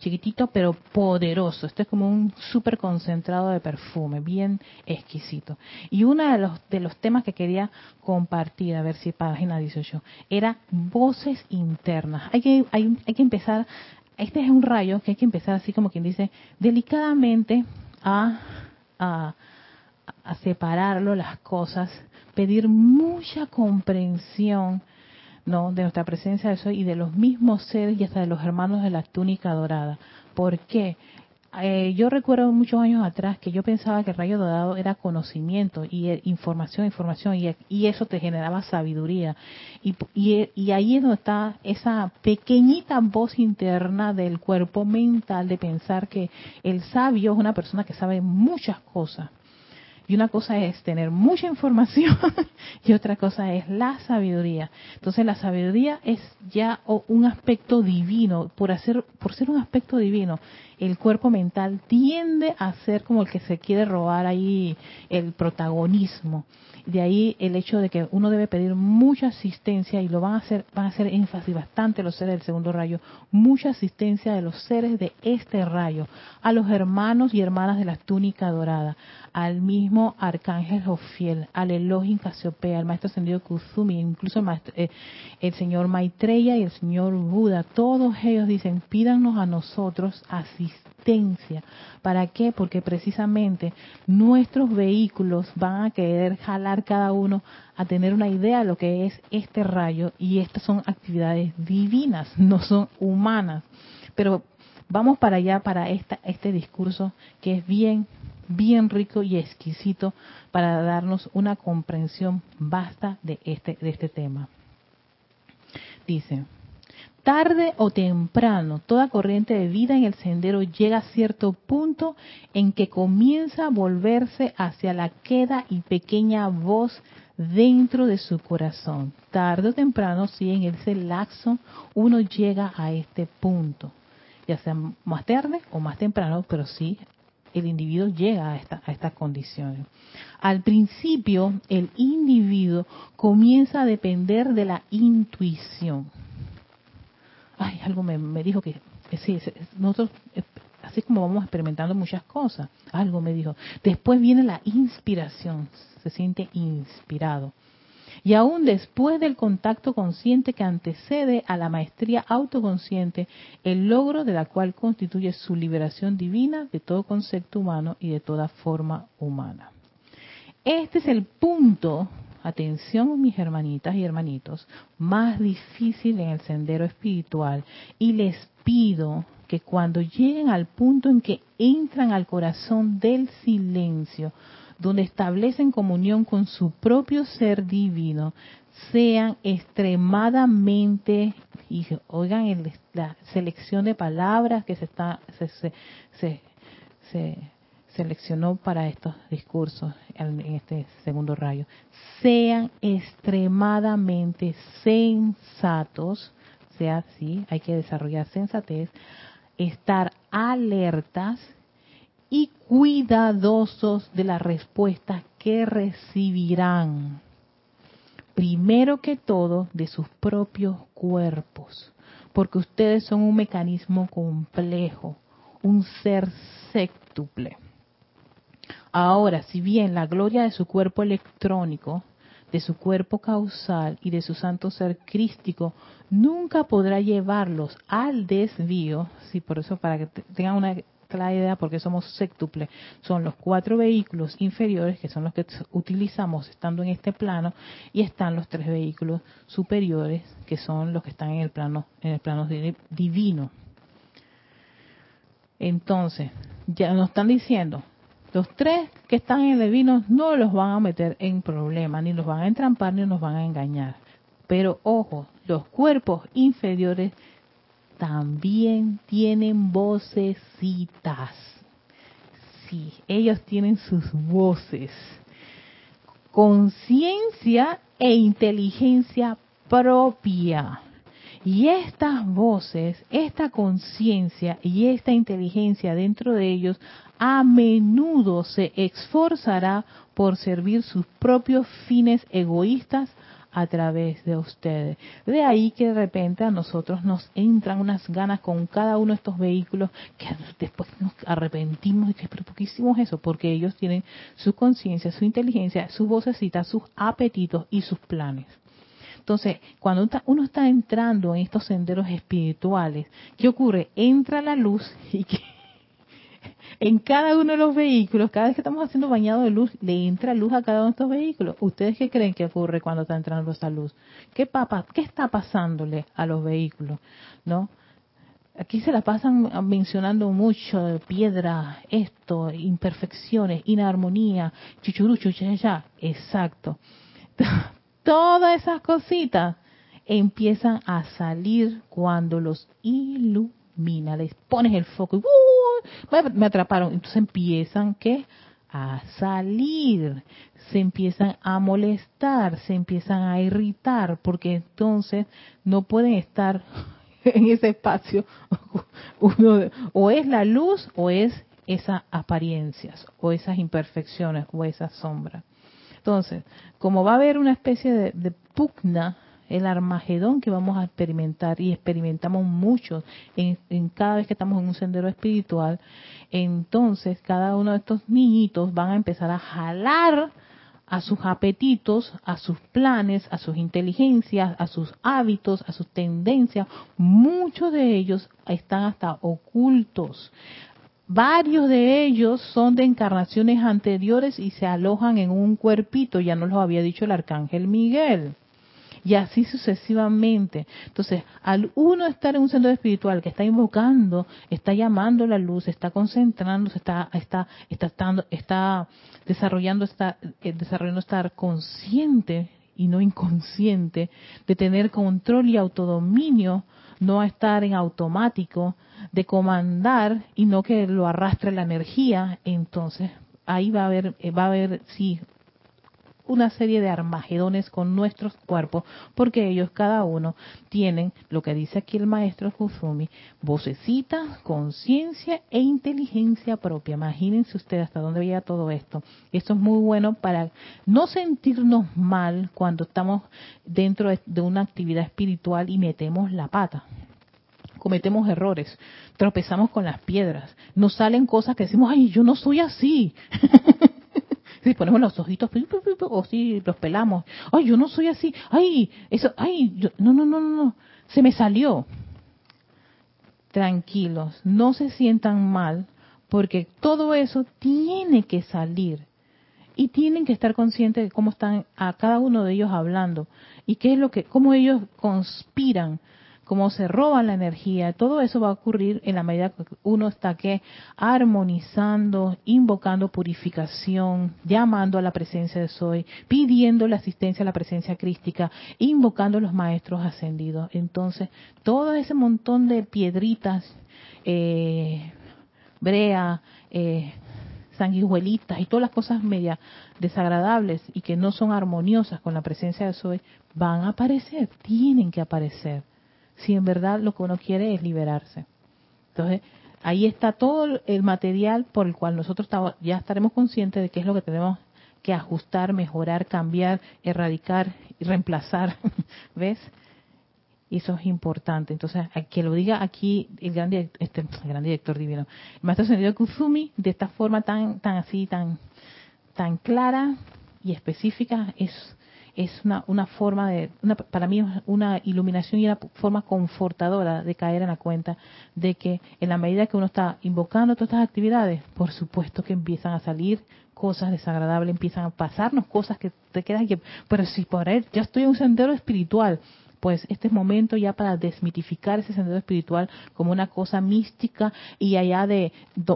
chiquitito pero poderoso. Este es como un súper concentrado de perfume, bien exquisito. Y uno de los, de los temas que quería compartir, a ver si página 18, era voces internas. Hay que, hay, hay que empezar, este es un rayo que hay que empezar así como quien dice, delicadamente a, a, a separarlo las cosas, pedir mucha comprensión ¿no? de nuestra presencia de soy y de los mismos seres y hasta de los hermanos de la túnica dorada. ¿Por qué? Eh, yo recuerdo muchos años atrás que yo pensaba que el rayo dorado era conocimiento y eh, información, información, y, eso te generaba sabiduría. Y, y, ahí es donde está esa pequeñita voz interna del cuerpo mental de pensar que el sabio es una persona que sabe muchas cosas. Y una cosa es tener mucha información <laughs> y otra cosa es la sabiduría. Entonces la sabiduría es ya un aspecto divino. Por, hacer, por ser un aspecto divino, el cuerpo mental tiende a ser como el que se quiere robar ahí el protagonismo. De ahí el hecho de que uno debe pedir mucha asistencia y lo van a hacer, van a hacer énfasis bastante los seres del segundo rayo, mucha asistencia de los seres de este rayo, a los hermanos y hermanas de la túnica dorada, al mismo arcángel Jofiel, al Elohim Casiopea, al maestro ascendido Kuzumi, incluso el, eh, el señor Maitreya y el señor Buda, todos ellos dicen, pídanos a nosotros asistencia. ¿Para qué? Porque precisamente nuestros vehículos van a querer jalar cada uno a tener una idea de lo que es este rayo y estas son actividades divinas, no son humanas. Pero vamos para allá, para esta, este discurso que es bien bien rico y exquisito para darnos una comprensión vasta de este, de este tema. Dice, tarde o temprano, toda corriente de vida en el sendero llega a cierto punto en que comienza a volverse hacia la queda y pequeña voz dentro de su corazón. Tarde o temprano, si en ese laxo uno llega a este punto, ya sea más tarde o más temprano, pero sí el individuo llega a, esta, a estas condiciones. Al principio, el individuo comienza a depender de la intuición. Ay, algo me, me dijo que, sí, nosotros, eh, así como vamos experimentando muchas cosas, algo me dijo. Después viene la inspiración, se siente inspirado y aún después del contacto consciente que antecede a la maestría autoconsciente, el logro de la cual constituye su liberación divina de todo concepto humano y de toda forma humana. Este es el punto, atención mis hermanitas y hermanitos, más difícil en el sendero espiritual y les pido que cuando lleguen al punto en que entran al corazón del silencio, donde establecen comunión con su propio ser divino, sean extremadamente, oigan la selección de palabras que se, está, se, se, seleccionó para estos discursos en este segundo rayo, sean extremadamente sensatos, sea, sí, hay que desarrollar sensatez, estar alertas y cuidadosos de las respuestas que recibirán. Primero que todo, de sus propios cuerpos, porque ustedes son un mecanismo complejo, un ser séctuple. Ahora, si bien la gloria de su cuerpo electrónico, de su cuerpo causal y de su santo ser crístico nunca podrá llevarlos al desvío, sí, por eso para que tengan una clara idea, porque somos séctuple, son los cuatro vehículos inferiores que son los que utilizamos estando en este plano y están los tres vehículos superiores que son los que están en el plano en el plano divino. Entonces, ya nos están diciendo, los tres que están en el vino no los van a meter en problemas, ni los van a entrampar, ni nos van a engañar. Pero ojo, los cuerpos inferiores también tienen vocecitas. Sí, ellos tienen sus voces. Conciencia e inteligencia propia. Y estas voces, esta conciencia y esta inteligencia dentro de ellos a menudo se esforzará por servir sus propios fines egoístas a través de ustedes. De ahí que de repente a nosotros nos entran unas ganas con cada uno de estos vehículos que después nos arrepentimos y que, pero ¿por qué hicimos eso? Porque ellos tienen su conciencia, su inteligencia, sus vocecitas, sus apetitos y sus planes. Entonces, cuando uno está entrando en estos senderos espirituales, ¿qué ocurre? Entra la luz y <laughs> que en cada uno de los vehículos, cada vez que estamos haciendo bañado de luz, le entra luz a cada uno de estos vehículos. ¿Ustedes qué creen que ocurre cuando está entrando esa luz? ¿Qué, papa, qué está pasándole a los vehículos? ¿No? Aquí se la pasan mencionando mucho piedra, esto, imperfecciones, inarmonía, chuchurucho, ya. Exacto. <laughs> Todas esas cositas empiezan a salir cuando los ilumina, les pones el foco y me atraparon. Entonces empiezan que a salir, se empiezan a molestar, se empiezan a irritar, porque entonces no pueden estar <laughs> en ese espacio. <laughs> Uno, o es la luz o es esas apariencias, o esas imperfecciones, o esas sombras. Entonces, como va a haber una especie de pugna el Armagedón que vamos a experimentar y experimentamos mucho en, cada vez que estamos en un sendero espiritual, entonces cada uno de estos niñitos van a empezar a jalar a sus apetitos, a sus planes, a sus inteligencias, a sus hábitos, a sus tendencias. Muchos de ellos están hasta ocultos. Varios de ellos son de encarnaciones anteriores y se alojan en un cuerpito, ya nos lo había dicho el arcángel Miguel y así sucesivamente. Entonces, al uno estar en un centro espiritual que está invocando, está llamando la luz, está concentrando, está está está está desarrollando está eh, desarrollando estar consciente y no inconsciente de tener control y autodominio, no estar en automático, de comandar y no que lo arrastre la energía, entonces ahí va a haber, eh, va a haber, sí, una serie de armagedones con nuestros cuerpos, porque ellos cada uno tienen, lo que dice aquí el maestro Kusumi, vocecita, conciencia e inteligencia propia. Imagínense ustedes hasta dónde veía todo esto. Esto es muy bueno para no sentirnos mal cuando estamos dentro de una actividad espiritual y metemos la pata cometemos errores, tropezamos con las piedras, nos salen cosas que decimos, ay, yo no soy así. <laughs> si ponemos los ojitos o si los pelamos, ay, yo no soy así, ay, eso, ay, no, no, no, no, se me salió. Tranquilos, no se sientan mal, porque todo eso tiene que salir. Y tienen que estar conscientes de cómo están a cada uno de ellos hablando. Y qué es lo que, cómo ellos conspiran cómo se roba la energía, todo eso va a ocurrir en la medida que uno está que armonizando, invocando purificación, llamando a la presencia de Soy, pidiendo la asistencia a la presencia crística, invocando a los maestros ascendidos. Entonces, todo ese montón de piedritas, eh, brea, eh, sanguijuelitas y todas las cosas media desagradables y que no son armoniosas con la presencia de Soy, van a aparecer, tienen que aparecer si en verdad lo que uno quiere es liberarse. Entonces, ahí está todo el material por el cual nosotros ya estaremos conscientes de qué es lo que tenemos que ajustar, mejorar, cambiar, erradicar y reemplazar. <laughs> ¿Ves? Y eso es importante. Entonces, que lo diga aquí el gran, este, <laughs> director divino, el maestro Sendido Kuzumi, de esta forma tan, tan así, tan, tan clara y específica, es, es una, una forma de, una, para mí, una iluminación y una forma confortadora de caer en la cuenta de que en la medida que uno está invocando todas estas actividades, por supuesto que empiezan a salir cosas desagradables, empiezan a pasarnos cosas que te quedan que, pero si por él, ya estoy en un sendero espiritual, pues este es momento ya para desmitificar ese sendero espiritual como una cosa mística y allá de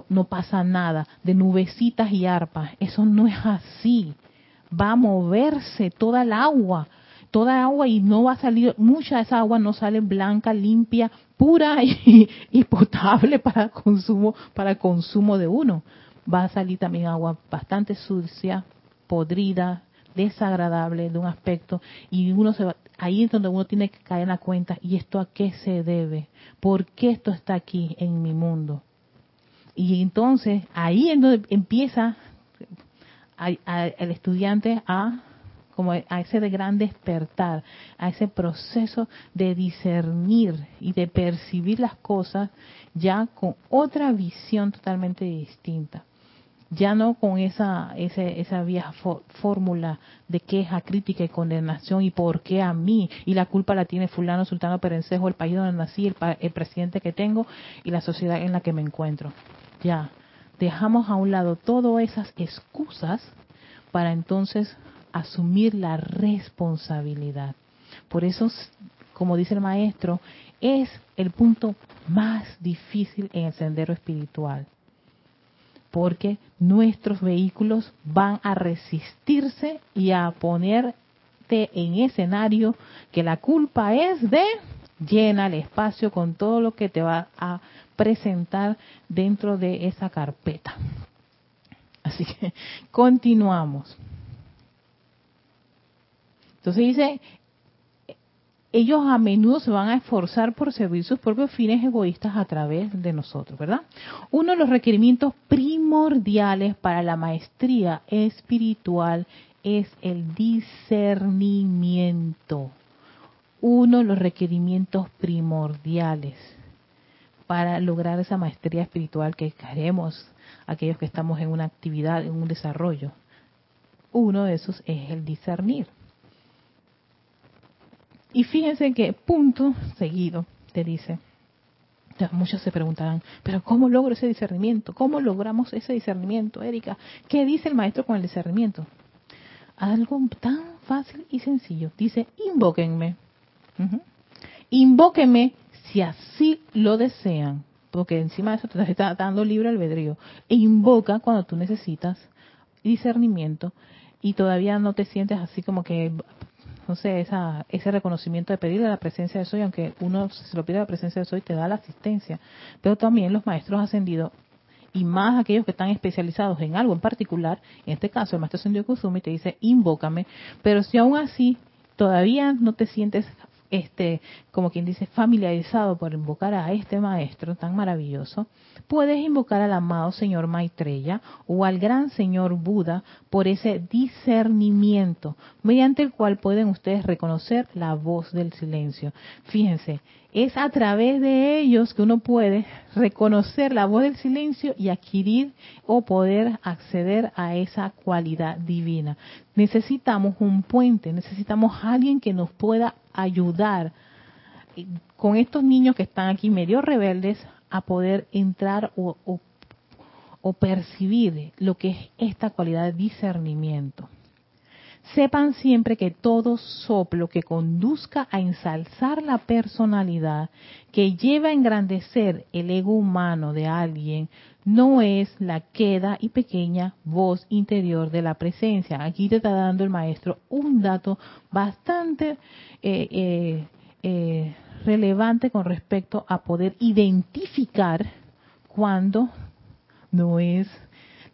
no pasa nada, de nubecitas y arpas. Eso no es así. Va a moverse toda el agua, toda el agua y no va a salir, mucha de esa agua no sale blanca, limpia, pura <laughs> y, potable para consumo, para consumo de uno. Va a salir también agua bastante sucia, podrida, desagradable de un aspecto y uno se va, ahí es donde uno tiene que caer en la cuenta y esto a qué se debe, por qué esto está aquí en mi mundo. Y entonces ahí es donde empieza el estudiante a como a ese de gran despertar, a ese proceso de discernir y de percibir las cosas ya con otra visión totalmente distinta ya no con esa, esa vieja fórmula de queja, crítica y condenación y por qué a mí y la culpa la tiene fulano, sultano, perencejo, el país donde nací, el, el presidente que tengo y la sociedad en la que me encuentro. Ya, dejamos a un lado todas esas excusas para entonces asumir la responsabilidad. Por eso, como dice el maestro, es el punto más difícil en el sendero espiritual porque nuestros vehículos van a resistirse y a ponerte en escenario que la culpa es de llena el espacio con todo lo que te va a presentar dentro de esa carpeta. Así que continuamos. Entonces dice, ellos a menudo se van a esforzar por servir sus propios fines egoístas a través de nosotros, ¿verdad? Uno de los requerimientos primordiales para la maestría espiritual es el discernimiento. Uno de los requerimientos primordiales para lograr esa maestría espiritual que queremos aquellos que estamos en una actividad, en un desarrollo. Uno de esos es el discernir. Y fíjense que punto seguido te dice, muchos se preguntarán, pero ¿cómo logro ese discernimiento? ¿Cómo logramos ese discernimiento, Erika? ¿Qué dice el maestro con el discernimiento? Algo tan fácil y sencillo. Dice, invóquenme. Invóquenme si así lo desean. Porque encima de eso te está dando libre albedrío. E invoca cuando tú necesitas discernimiento y todavía no te sientes así como que no sé, esa, ese reconocimiento de pedirle la presencia de Soy, aunque uno se lo pide la presencia de Soy, te da la asistencia. Pero también los maestros ascendidos, y más aquellos que están especializados en algo en particular, en este caso el maestro ascendido Kusumi te dice, invócame, pero si aún así todavía no te sientes este, como quien dice, familiarizado por invocar a este maestro tan maravilloso, puedes invocar al amado señor Maitreya o al gran señor Buda por ese discernimiento, mediante el cual pueden ustedes reconocer la voz del silencio. Fíjense, es a través de ellos que uno puede reconocer la voz del silencio y adquirir o poder acceder a esa cualidad divina. Necesitamos un puente, necesitamos alguien que nos pueda ayudar con estos niños que están aquí medio rebeldes a poder entrar o, o percibir lo que es esta cualidad de discernimiento. Sepan siempre que todo soplo que conduzca a ensalzar la personalidad, que lleva a engrandecer el ego humano de alguien, no es la queda y pequeña voz interior de la presencia. Aquí te está dando el maestro un dato bastante eh, eh, eh, relevante con respecto a poder identificar cuando no es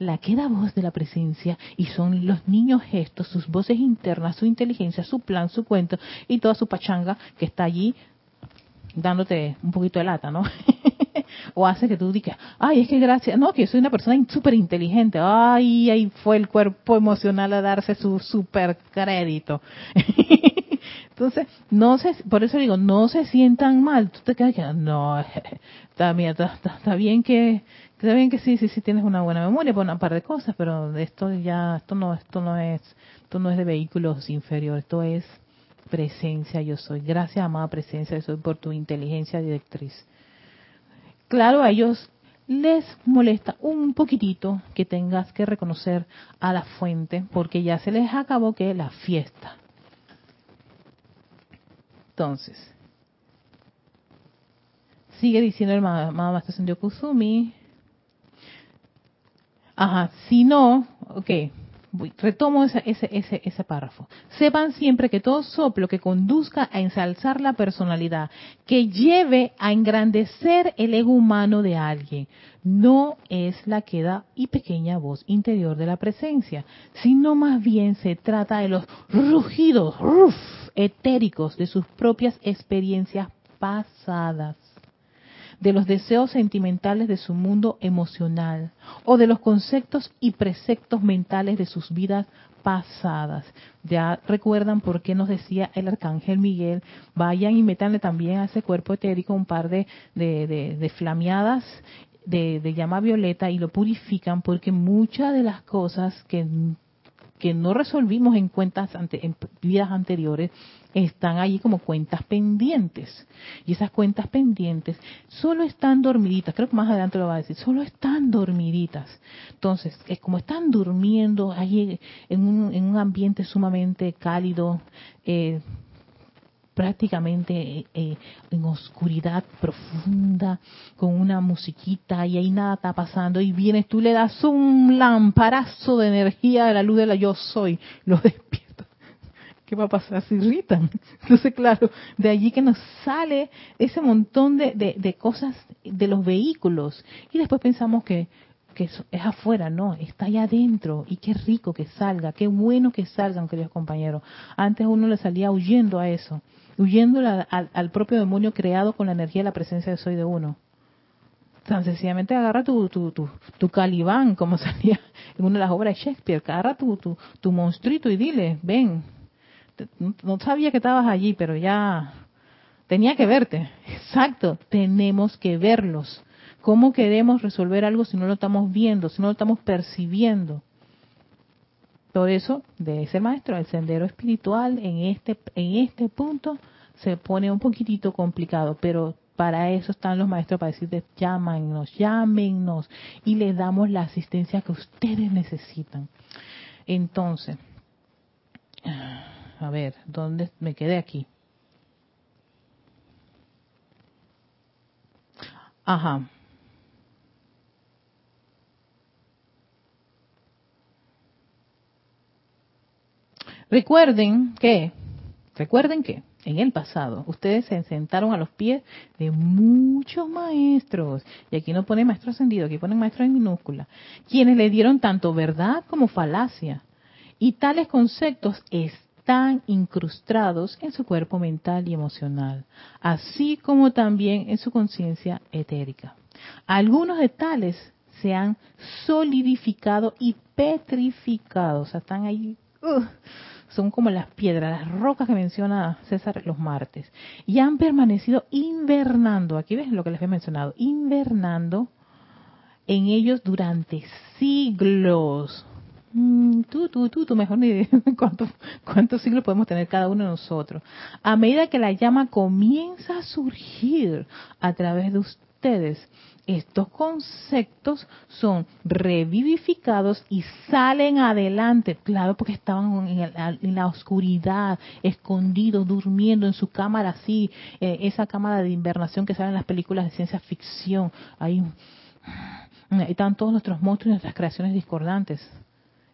la que da voz de la presencia y son los niños gestos, sus voces internas, su inteligencia, su plan, su cuento y toda su pachanga que está allí dándote un poquito de lata, ¿no? <laughs> o hace que tú digas, ay, es que gracias, no, que yo soy una persona súper inteligente, ay, ahí fue el cuerpo emocional a darse su super crédito. <laughs> Entonces, no se, por eso digo, no se sientan mal. Tú te quedas que, no, <laughs> está bien, está, bien que, está bien que sí, sí, sí tienes una buena memoria por una par de cosas, pero esto ya, esto no, esto no es, esto no es de vehículos inferiores, esto es presencia yo soy. Gracias, amada presencia yo soy, por tu inteligencia directriz. Claro, a ellos les molesta un poquitito que tengas que reconocer a la fuente, porque ya se les acabó que la fiesta. Entonces, sigue diciendo el Master Sendio Kusumi. Ajá, si no, ok, retomo ese, ese, ese, ese párrafo. Sepan siempre que todo soplo que conduzca a ensalzar la personalidad, que lleve a engrandecer el ego humano de alguien, no es la queda y pequeña voz interior de la presencia, sino más bien se trata de los rugidos etéricos de sus propias experiencias pasadas de los deseos sentimentales de su mundo emocional o de los conceptos y preceptos mentales de sus vidas pasadas. Ya recuerdan por qué nos decía el arcángel Miguel, vayan y métanle también a ese cuerpo etérico un par de, de, flameadas de, de, llama violeta y lo purifican porque muchas de las cosas que que no resolvimos en cuentas en vidas anteriores están allí como cuentas pendientes. Y esas cuentas pendientes solo están dormiditas, creo que más adelante lo va a decir, solo están dormiditas. Entonces, es como están durmiendo allí en un, en un ambiente sumamente cálido, eh, prácticamente eh, en oscuridad profunda, con una musiquita y ahí nada está pasando y vienes, tú le das un lamparazo de energía de la luz de la yo soy, los <laughs> despiertas. ¿Qué va a pasar? Se irritan. Entonces, <laughs> claro, de allí que nos sale ese montón de, de, cosas de los vehículos y después pensamos que que es afuera, no, está allá adentro y qué rico que salga, qué bueno que salgan, queridos compañeros. Antes uno le salía huyendo a eso huyendo al, propio demonio creado con la energía y la presencia de soy de uno. Tan sencillamente agarra tu, tu, tu, calibán, como <laughs> salía en una de las obras de Shakespeare, agarra tu, tu, tu monstruito y dile, ven, no sabía que estabas allí, pero ya tenía que verte. <laughs> Exacto, tenemos que verlos. ¿Cómo queremos resolver algo si no lo estamos viendo, si no lo estamos percibiendo? Por eso, de ese maestro, el sendero espiritual en este, en este punto se pone un poquitito complicado, pero para eso están los maestros, para decirles, llámanos, llámenos, y les damos la asistencia que ustedes necesitan. Entonces, a ver, ¿dónde me quedé aquí? Ajá. Recuerden que, recuerden que en el pasado ustedes se sentaron a los pies de muchos maestros, y aquí no pone maestro ascendido, aquí ponen maestro en minúscula, quienes le dieron tanto verdad como falacia. Y tales conceptos están incrustados en su cuerpo mental y emocional, así como también en su conciencia etérica. Algunos de tales se han solidificado y petrificado, o sea, están ahí uh, son como las piedras, las rocas que menciona César los martes, y han permanecido invernando, aquí ves lo que les he mencionado, invernando en ellos durante siglos. Mm, tú, tú, tú, tú mejor ni <laughs> cuántos, cuántos siglos podemos tener cada uno de nosotros. A medida que la llama comienza a surgir a través de ustedes, estos conceptos son revivificados y salen adelante, claro, porque estaban en, la oscuridad, escondidos, durmiendo en su cámara así, eh, esa cámara de invernación que sale en las películas de ciencia ficción. Ahí, ahí están todos nuestros monstruos y nuestras creaciones discordantes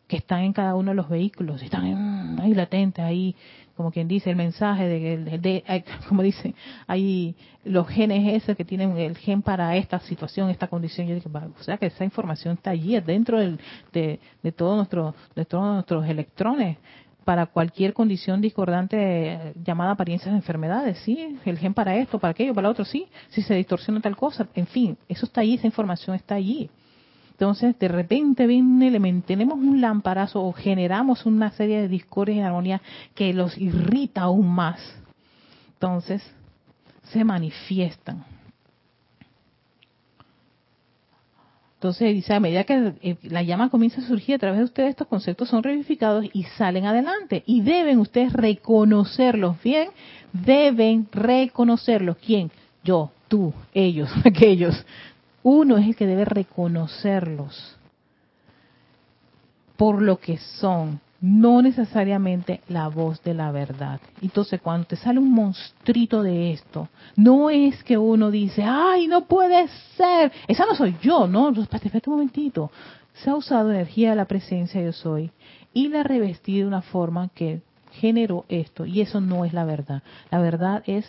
que están en cada uno de los vehículos, están ahí latentes, ahí como quien dice, el mensaje de, de, <laughs> como dice, hay los genes esos que tienen el gen para esta situación, esta condición. O sea que esa información está allí, dentro del, de, de, todo nuestro, de todos nuestros electrones. para cualquier condición discordante llamada apariencias de enfermedades, sí, el gen para esto, para aquello, para lo otro, sí, si se distorsiona tal cosa, en fin, eso está ahí, esa información está allí. Entonces, de repente viene, tenemos un lamparazo o generamos una serie de discordias y armonía que los irrita aún más. Entonces, se manifiestan. Entonces dice, a medida que eh, la llama comienza a surgir a través de ustedes, estos conceptos son revivificados y salen adelante. Y deben ustedes reconocerlos, ¿bien? Deben reconocerlos. ¿Quién? Yo, tú, ellos, <laughs> aquellos. Uno es el que debe reconocerlos por lo que son no necesariamente la voz de la verdad. Entonces, cuando te sale un monstruito de esto, no es que uno dice, ay, no puede ser, esa no soy yo, no, espérate un momentito. Se ha usado energía de la presencia yo soy y la revestí de una forma que generó esto, y eso no es la verdad. La verdad es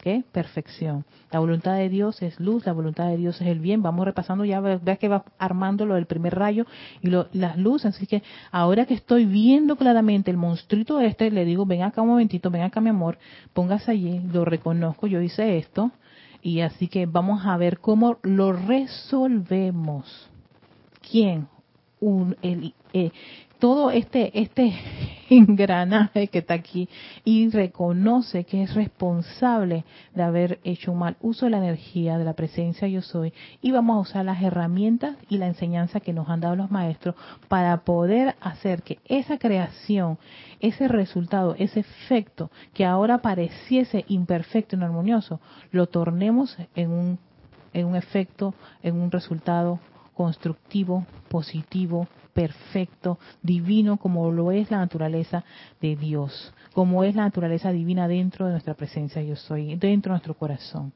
¿Qué? Perfección. La voluntad de Dios es luz, la voluntad de Dios es el bien. Vamos repasando ya, veas que va armando lo del primer rayo y las luces. Así que ahora que estoy viendo claramente el monstruito este, le digo, ven acá un momentito, ven acá mi amor, póngase allí, lo reconozco, yo hice esto. Y así que vamos a ver cómo lo resolvemos. ¿Quién? Un, el, eh, todo este, este <laughs> engranaje que está aquí y reconoce que es responsable de haber hecho un mal uso de la energía de la presencia yo soy y vamos a usar las herramientas y la enseñanza que nos han dado los maestros para poder hacer que esa creación, ese resultado, ese efecto que ahora pareciese imperfecto y no armonioso, lo tornemos en un, en un efecto, en un resultado constructivo, positivo, perfecto, divino, como lo es la naturaleza de Dios, como es la naturaleza divina dentro de nuestra presencia yo soy, dentro de nuestro corazón.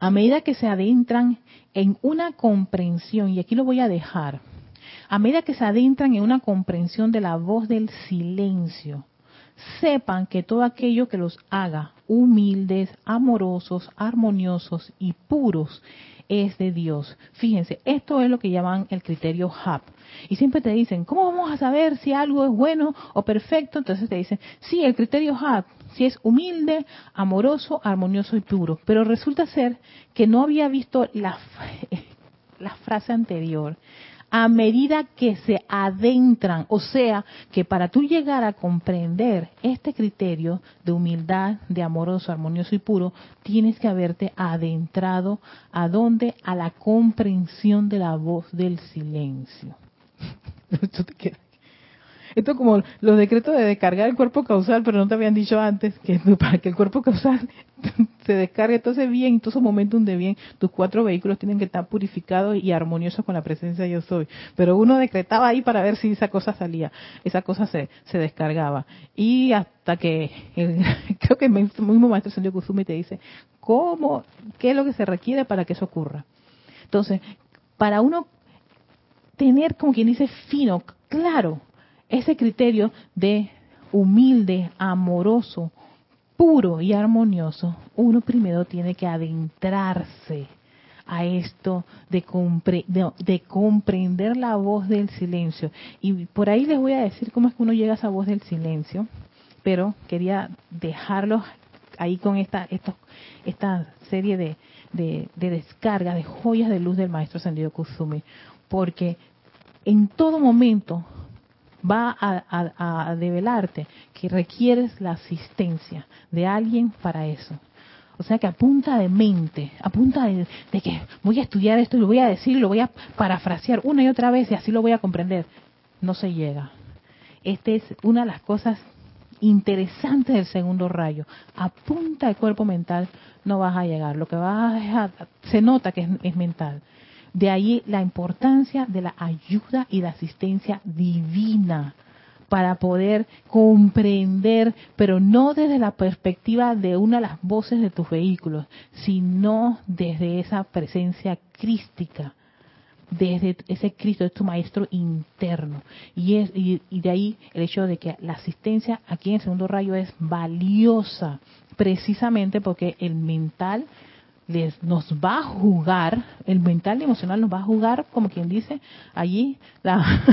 A medida que se adentran en una comprensión, y aquí lo voy a dejar, a medida que se adentran en una comprensión de la voz del silencio, sepan que todo aquello que los haga humildes, amorosos, armoniosos y puros es de Dios. Fíjense, esto es lo que llaman el criterio HAP. Y siempre te dicen, ¿cómo vamos a saber si algo es bueno o perfecto? Entonces te dicen, sí, el criterio HAP, si es humilde, amoroso, armonioso y puro. Pero resulta ser que no había visto la, <laughs> la frase anterior a medida que se adentran. O sea, que para tú llegar a comprender este criterio de humildad, de amoroso, armonioso y puro, tienes que haberte adentrado a dónde? A la comprensión de la voz del silencio. <laughs> Esto como los decretos de descargar el cuerpo causal, pero no te habían dicho antes que <laughs> para que el cuerpo causal <laughs> se descargue entonces bien, en todos esos momentos de bien, tus cuatro vehículos tienen que estar purificados y armoniosos con la presencia de yo soy. Pero uno decretaba ahí para ver si esa cosa salía, esa cosa se, se descargaba. Y hasta que, <laughs> creo que el mismo maestro Sendio Kusumi te dice, ¿cómo, qué es lo que se requiere para que eso ocurra? Entonces, para uno tener, como quien dice, fino, claro, ese criterio de humilde, amoroso, puro y armonioso, uno primero tiene que adentrarse a esto de, de, comprender la voz del silencio. Y por ahí les voy a decir cómo es que uno llega a esa voz del silencio, pero quería dejarlos ahí con esta, esta serie de, de, de descargas, de joyas de luz del maestro Sendido Kusumi, porque en todo momento va a, develarte que requieres la asistencia de alguien para eso. O sea que a punta de mente, a punta de, que voy a estudiar esto y lo voy a decir, lo voy a parafrasear una y otra vez y así lo voy a comprender, no se llega. Esta es una de las cosas interesantes del segundo rayo. A punta de cuerpo mental no vas a llegar. Lo que vas a, se nota que es mental. De ahí la importancia de la ayuda y la asistencia divina para poder comprender, pero no desde la perspectiva de una de las voces de tus vehículos, sino desde esa presencia crística, desde ese Cristo, es tu maestro interno. Y, es, y, de ahí el hecho de que la asistencia aquí en el segundo rayo es valiosa, precisamente porque el mental les, nos va a jugar, el mental y emocional nos va a jugar, como quien dice, allí la,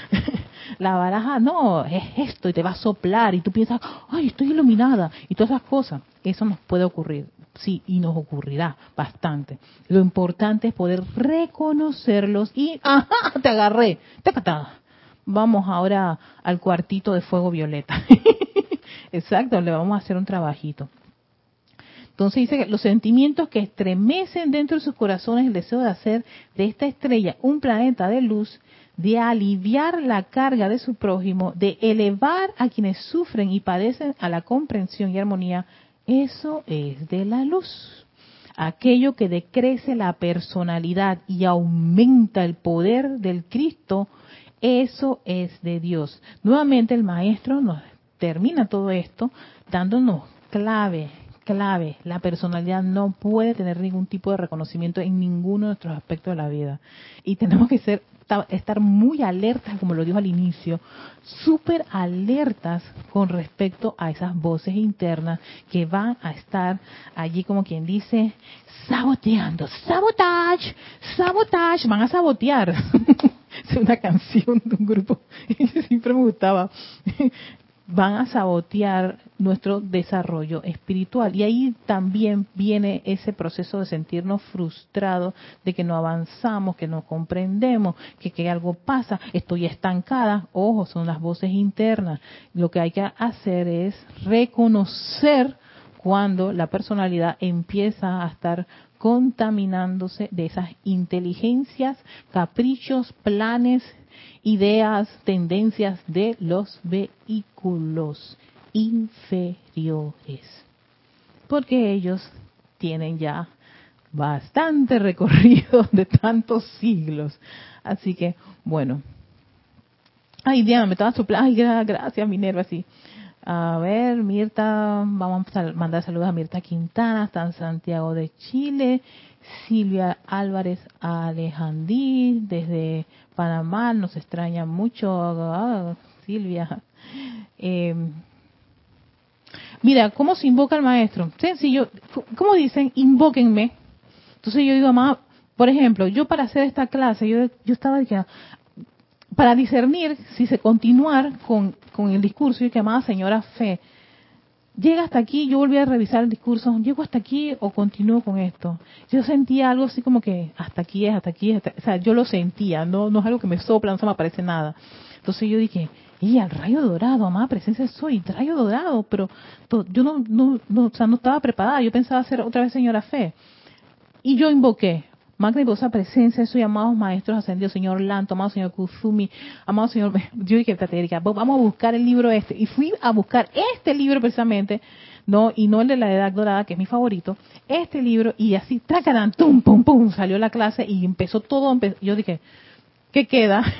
<laughs> la baraja no, es esto y te va a soplar y tú piensas, ay, estoy iluminada y todas esas cosas. Eso nos puede ocurrir, sí, y nos ocurrirá bastante. Lo importante es poder reconocerlos y, <laughs> ajá, te agarré, te Vamos ahora al cuartito de fuego violeta. <laughs> Exacto, le vamos a hacer un trabajito. Entonces dice que los sentimientos que estremecen dentro de sus corazones el deseo de hacer de esta estrella un planeta de luz, de aliviar la carga de su prójimo, de elevar a quienes sufren y padecen a la comprensión y armonía, eso es de la luz. Aquello que decrece la personalidad y aumenta el poder del Cristo, eso es de Dios. Nuevamente el maestro nos termina todo esto dándonos clave, clave. La personalidad no puede tener ningún tipo de reconocimiento en ninguno de nuestros aspectos de la vida. Y tenemos que ser estar muy alertas, como lo dijo al inicio, súper alertas con respecto a esas voces internas que van a estar allí como quien dice, saboteando, sabotage, sabotage, van a sabotear. <laughs> es una canción de un grupo, <laughs> siempre me gustaba van a sabotear nuestro desarrollo espiritual. Y ahí también viene ese proceso de sentirnos frustrados, de que no avanzamos, que no comprendemos, que, que algo pasa, estoy estancada. Ojo, son las voces internas. Lo que hay que hacer es reconocer cuando la personalidad empieza a estar contaminándose de esas inteligencias, caprichos, planes, ideas, tendencias de los vehículos inferiores. Porque ellos tienen ya bastante <laughs> recorrido de tantos siglos. Así que, bueno. Ay, Diana, me estaba soplando. Ay, gracias, Minerva, sí. A ver, Mirta, vamos a mandar saludos a Mirta Quintana, está en Santiago de Chile. Silvia Álvarez Alejandí, desde Panamá, nos extraña mucho, ah, Silvia. Eh, mira, ¿cómo se invoca el maestro? Sencillo, ¿cómo dicen? Invóquenme. Entonces yo digo, mamá, por ejemplo, yo para hacer esta clase, yo, yo estaba para discernir si se continuar con, con el discurso, y que amada señora Fe, llega hasta aquí, yo volví a revisar el discurso, llego hasta aquí o continúo con esto. Yo sentía algo así como que hasta aquí es, hasta aquí es, o sea, yo lo sentía, no, no es algo que me sopla, no se me aparece nada. Entonces yo dije, y al rayo dorado, amada presencia soy, rayo dorado, pero yo no, no, no, o sea, no estaba preparada, yo pensaba hacer otra vez señora fe. Y yo invoqué, magna y presencia, soy amados maestros ascendidos, señor Lanto, amado señor Kuzumi, amado señor, <laughs> yo dije, vamos a buscar el libro este. Y fui a buscar este libro precisamente, no, y no el de la edad dorada, que es mi favorito, este libro, y así, tracadan, tum, pum, pum, salió la clase y empezó todo, yo dije, ¿qué queda? <laughs>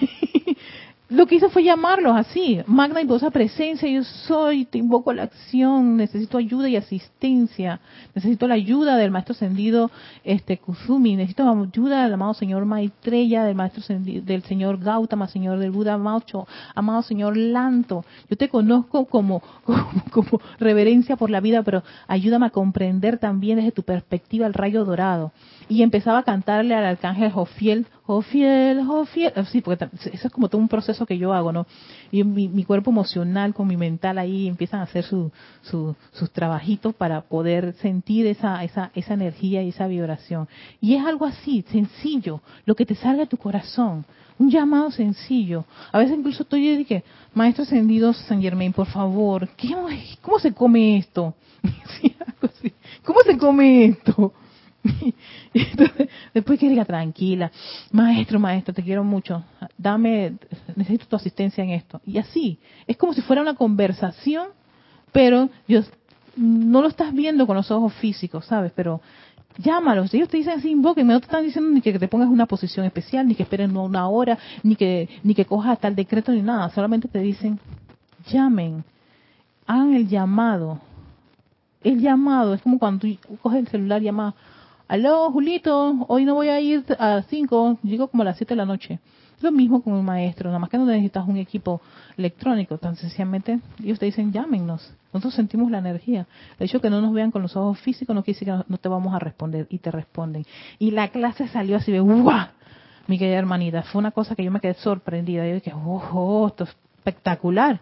lo que hizo fue llamarlos así, magna y poderosa presencia, yo soy, te invoco a la acción, necesito ayuda y asistencia, necesito la ayuda del maestro ascendido este Kusumi, necesito ayuda del amado señor Maitreya, del maestro del señor Gautama, señor del Buda Maucho, amado señor Lanto, yo te conozco como, <laughs> como, como reverencia por la vida, pero ayúdame a comprender también desde tu perspectiva el rayo dorado. Y empezaba a cantarle al arcángel Jofiel, Jofiel, Jofiel, sí, porque eso es como todo un proceso que yo hago, ¿no? Y mi, cuerpo emocional con mi mental ahí empiezan a hacer sus trabajitos para poder sentir esa, esa, esa energía y esa vibración. Y es algo así, sencillo, lo que te salga de tu corazón. Un llamado sencillo. A veces incluso estoy y dije, Maestro Ascendido San Germain, por favor, ¿qué, ¿cómo se come esto? <laughs> ¿Cómo se come esto? <laughs> después que diga, tranquila, maestro, maestro, te quiero mucho, dame, necesito tu asistencia en esto. Y así, es como si fuera una conversación, pero yo, no lo estás viendo con los ojos físicos, ¿sabes? Pero llámalos, ellos te dicen así, invoquen, no te están diciendo ni que te pongas una posición especial, ni que esperes una hora, ni que, ni que cojas tal decreto, ni nada, solamente te dicen, llamen, hagan el llamado. El llamado es como cuando tú coges el celular y llamas aló Julito, hoy no voy a ir a las 5, llego como a las 7 de la noche. Lo mismo con un maestro, nada más que no necesitas un equipo electrónico, tan sencillamente ellos te dicen llámenos, nosotros sentimos la energía. El hecho que no nos vean con los ojos físicos no quiere decir que no te vamos a responder y te responden. Y la clase salió así de ¡guau! mi querida hermanita. Fue una cosa que yo me quedé sorprendida. Yo dije, oh, oh esto es espectacular.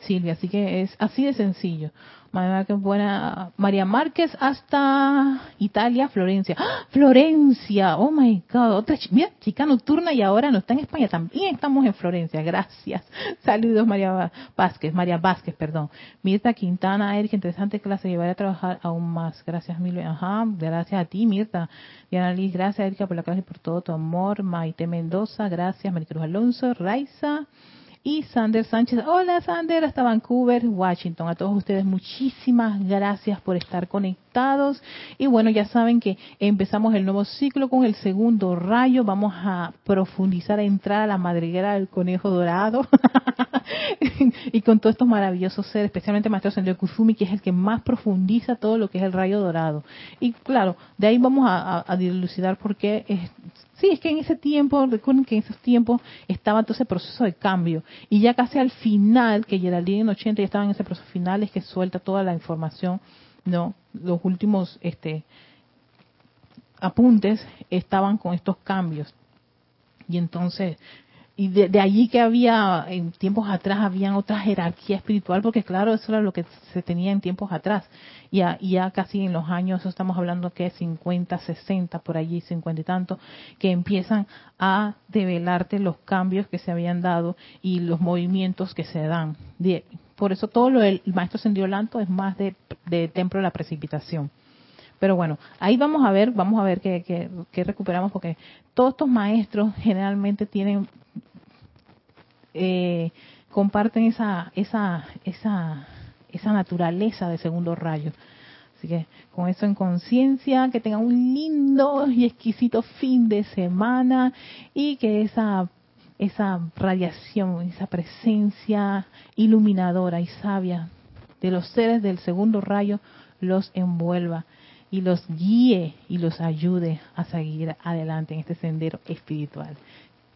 Silvia, así que es así de sencillo. María Márquez hasta Italia, Florencia. ¡Ah! Florencia, oh my God, otra chica nocturna y ahora no está en España, también estamos en Florencia, gracias. <laughs> Saludos María Vázquez, María Vázquez, perdón. Mirta Quintana, Erika, interesante clase, llevaré a trabajar aún más. Gracias mil, ajá, gracias a ti Mirta. Diana Liz, gracias Erika por la clase y por todo tu amor. Maite Mendoza, gracias. Maricruz Alonso, Raiza y Sander Sánchez. Hola Sander, hasta Vancouver, Washington. A todos ustedes muchísimas gracias por estar conectados. Y bueno, ya saben que empezamos el nuevo ciclo con el segundo rayo. Vamos a profundizar, a entrar a la madriguera del conejo dorado. <laughs> y con todos estos maravillosos seres, especialmente Maestro Sendio Kusumi, que es el que más profundiza todo lo que es el rayo dorado. Y claro, de ahí vamos a, a dilucidar por qué es, Sí, es que en ese tiempo, recuerden que en esos tiempos estaba todo ese proceso de cambio. Y ya casi al final, que Geraldine en 80 ya estaba en ese proceso final, es que suelta toda la información, ¿no? Los últimos este, apuntes estaban con estos cambios. Y entonces y de, allí que había, en tiempos atrás, habían otra jerarquía espiritual, porque claro, eso era lo que se tenía en tiempos atrás. Y ya, casi en los años, estamos hablando que 50, 60, por allí, 50 y tanto, que empiezan a develarte los cambios que se habían dado y los movimientos que se dan. por eso todo lo del maestro Sendiolanto es más de, templo de la precipitación. Pero bueno, ahí vamos a ver, vamos a ver qué, qué, recuperamos, porque todos estos maestros generalmente tienen eh, comparten esa, esa, esa, esa naturaleza de segundo rayo. Así que con eso en conciencia, que tengan un lindo y exquisito fin de semana y que esa, esa radiación, esa presencia iluminadora y sabia de los seres del segundo rayo los envuelva y los guíe y los ayude a seguir adelante en este sendero espiritual.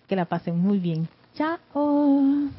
Que la pasen muy bien. Chao.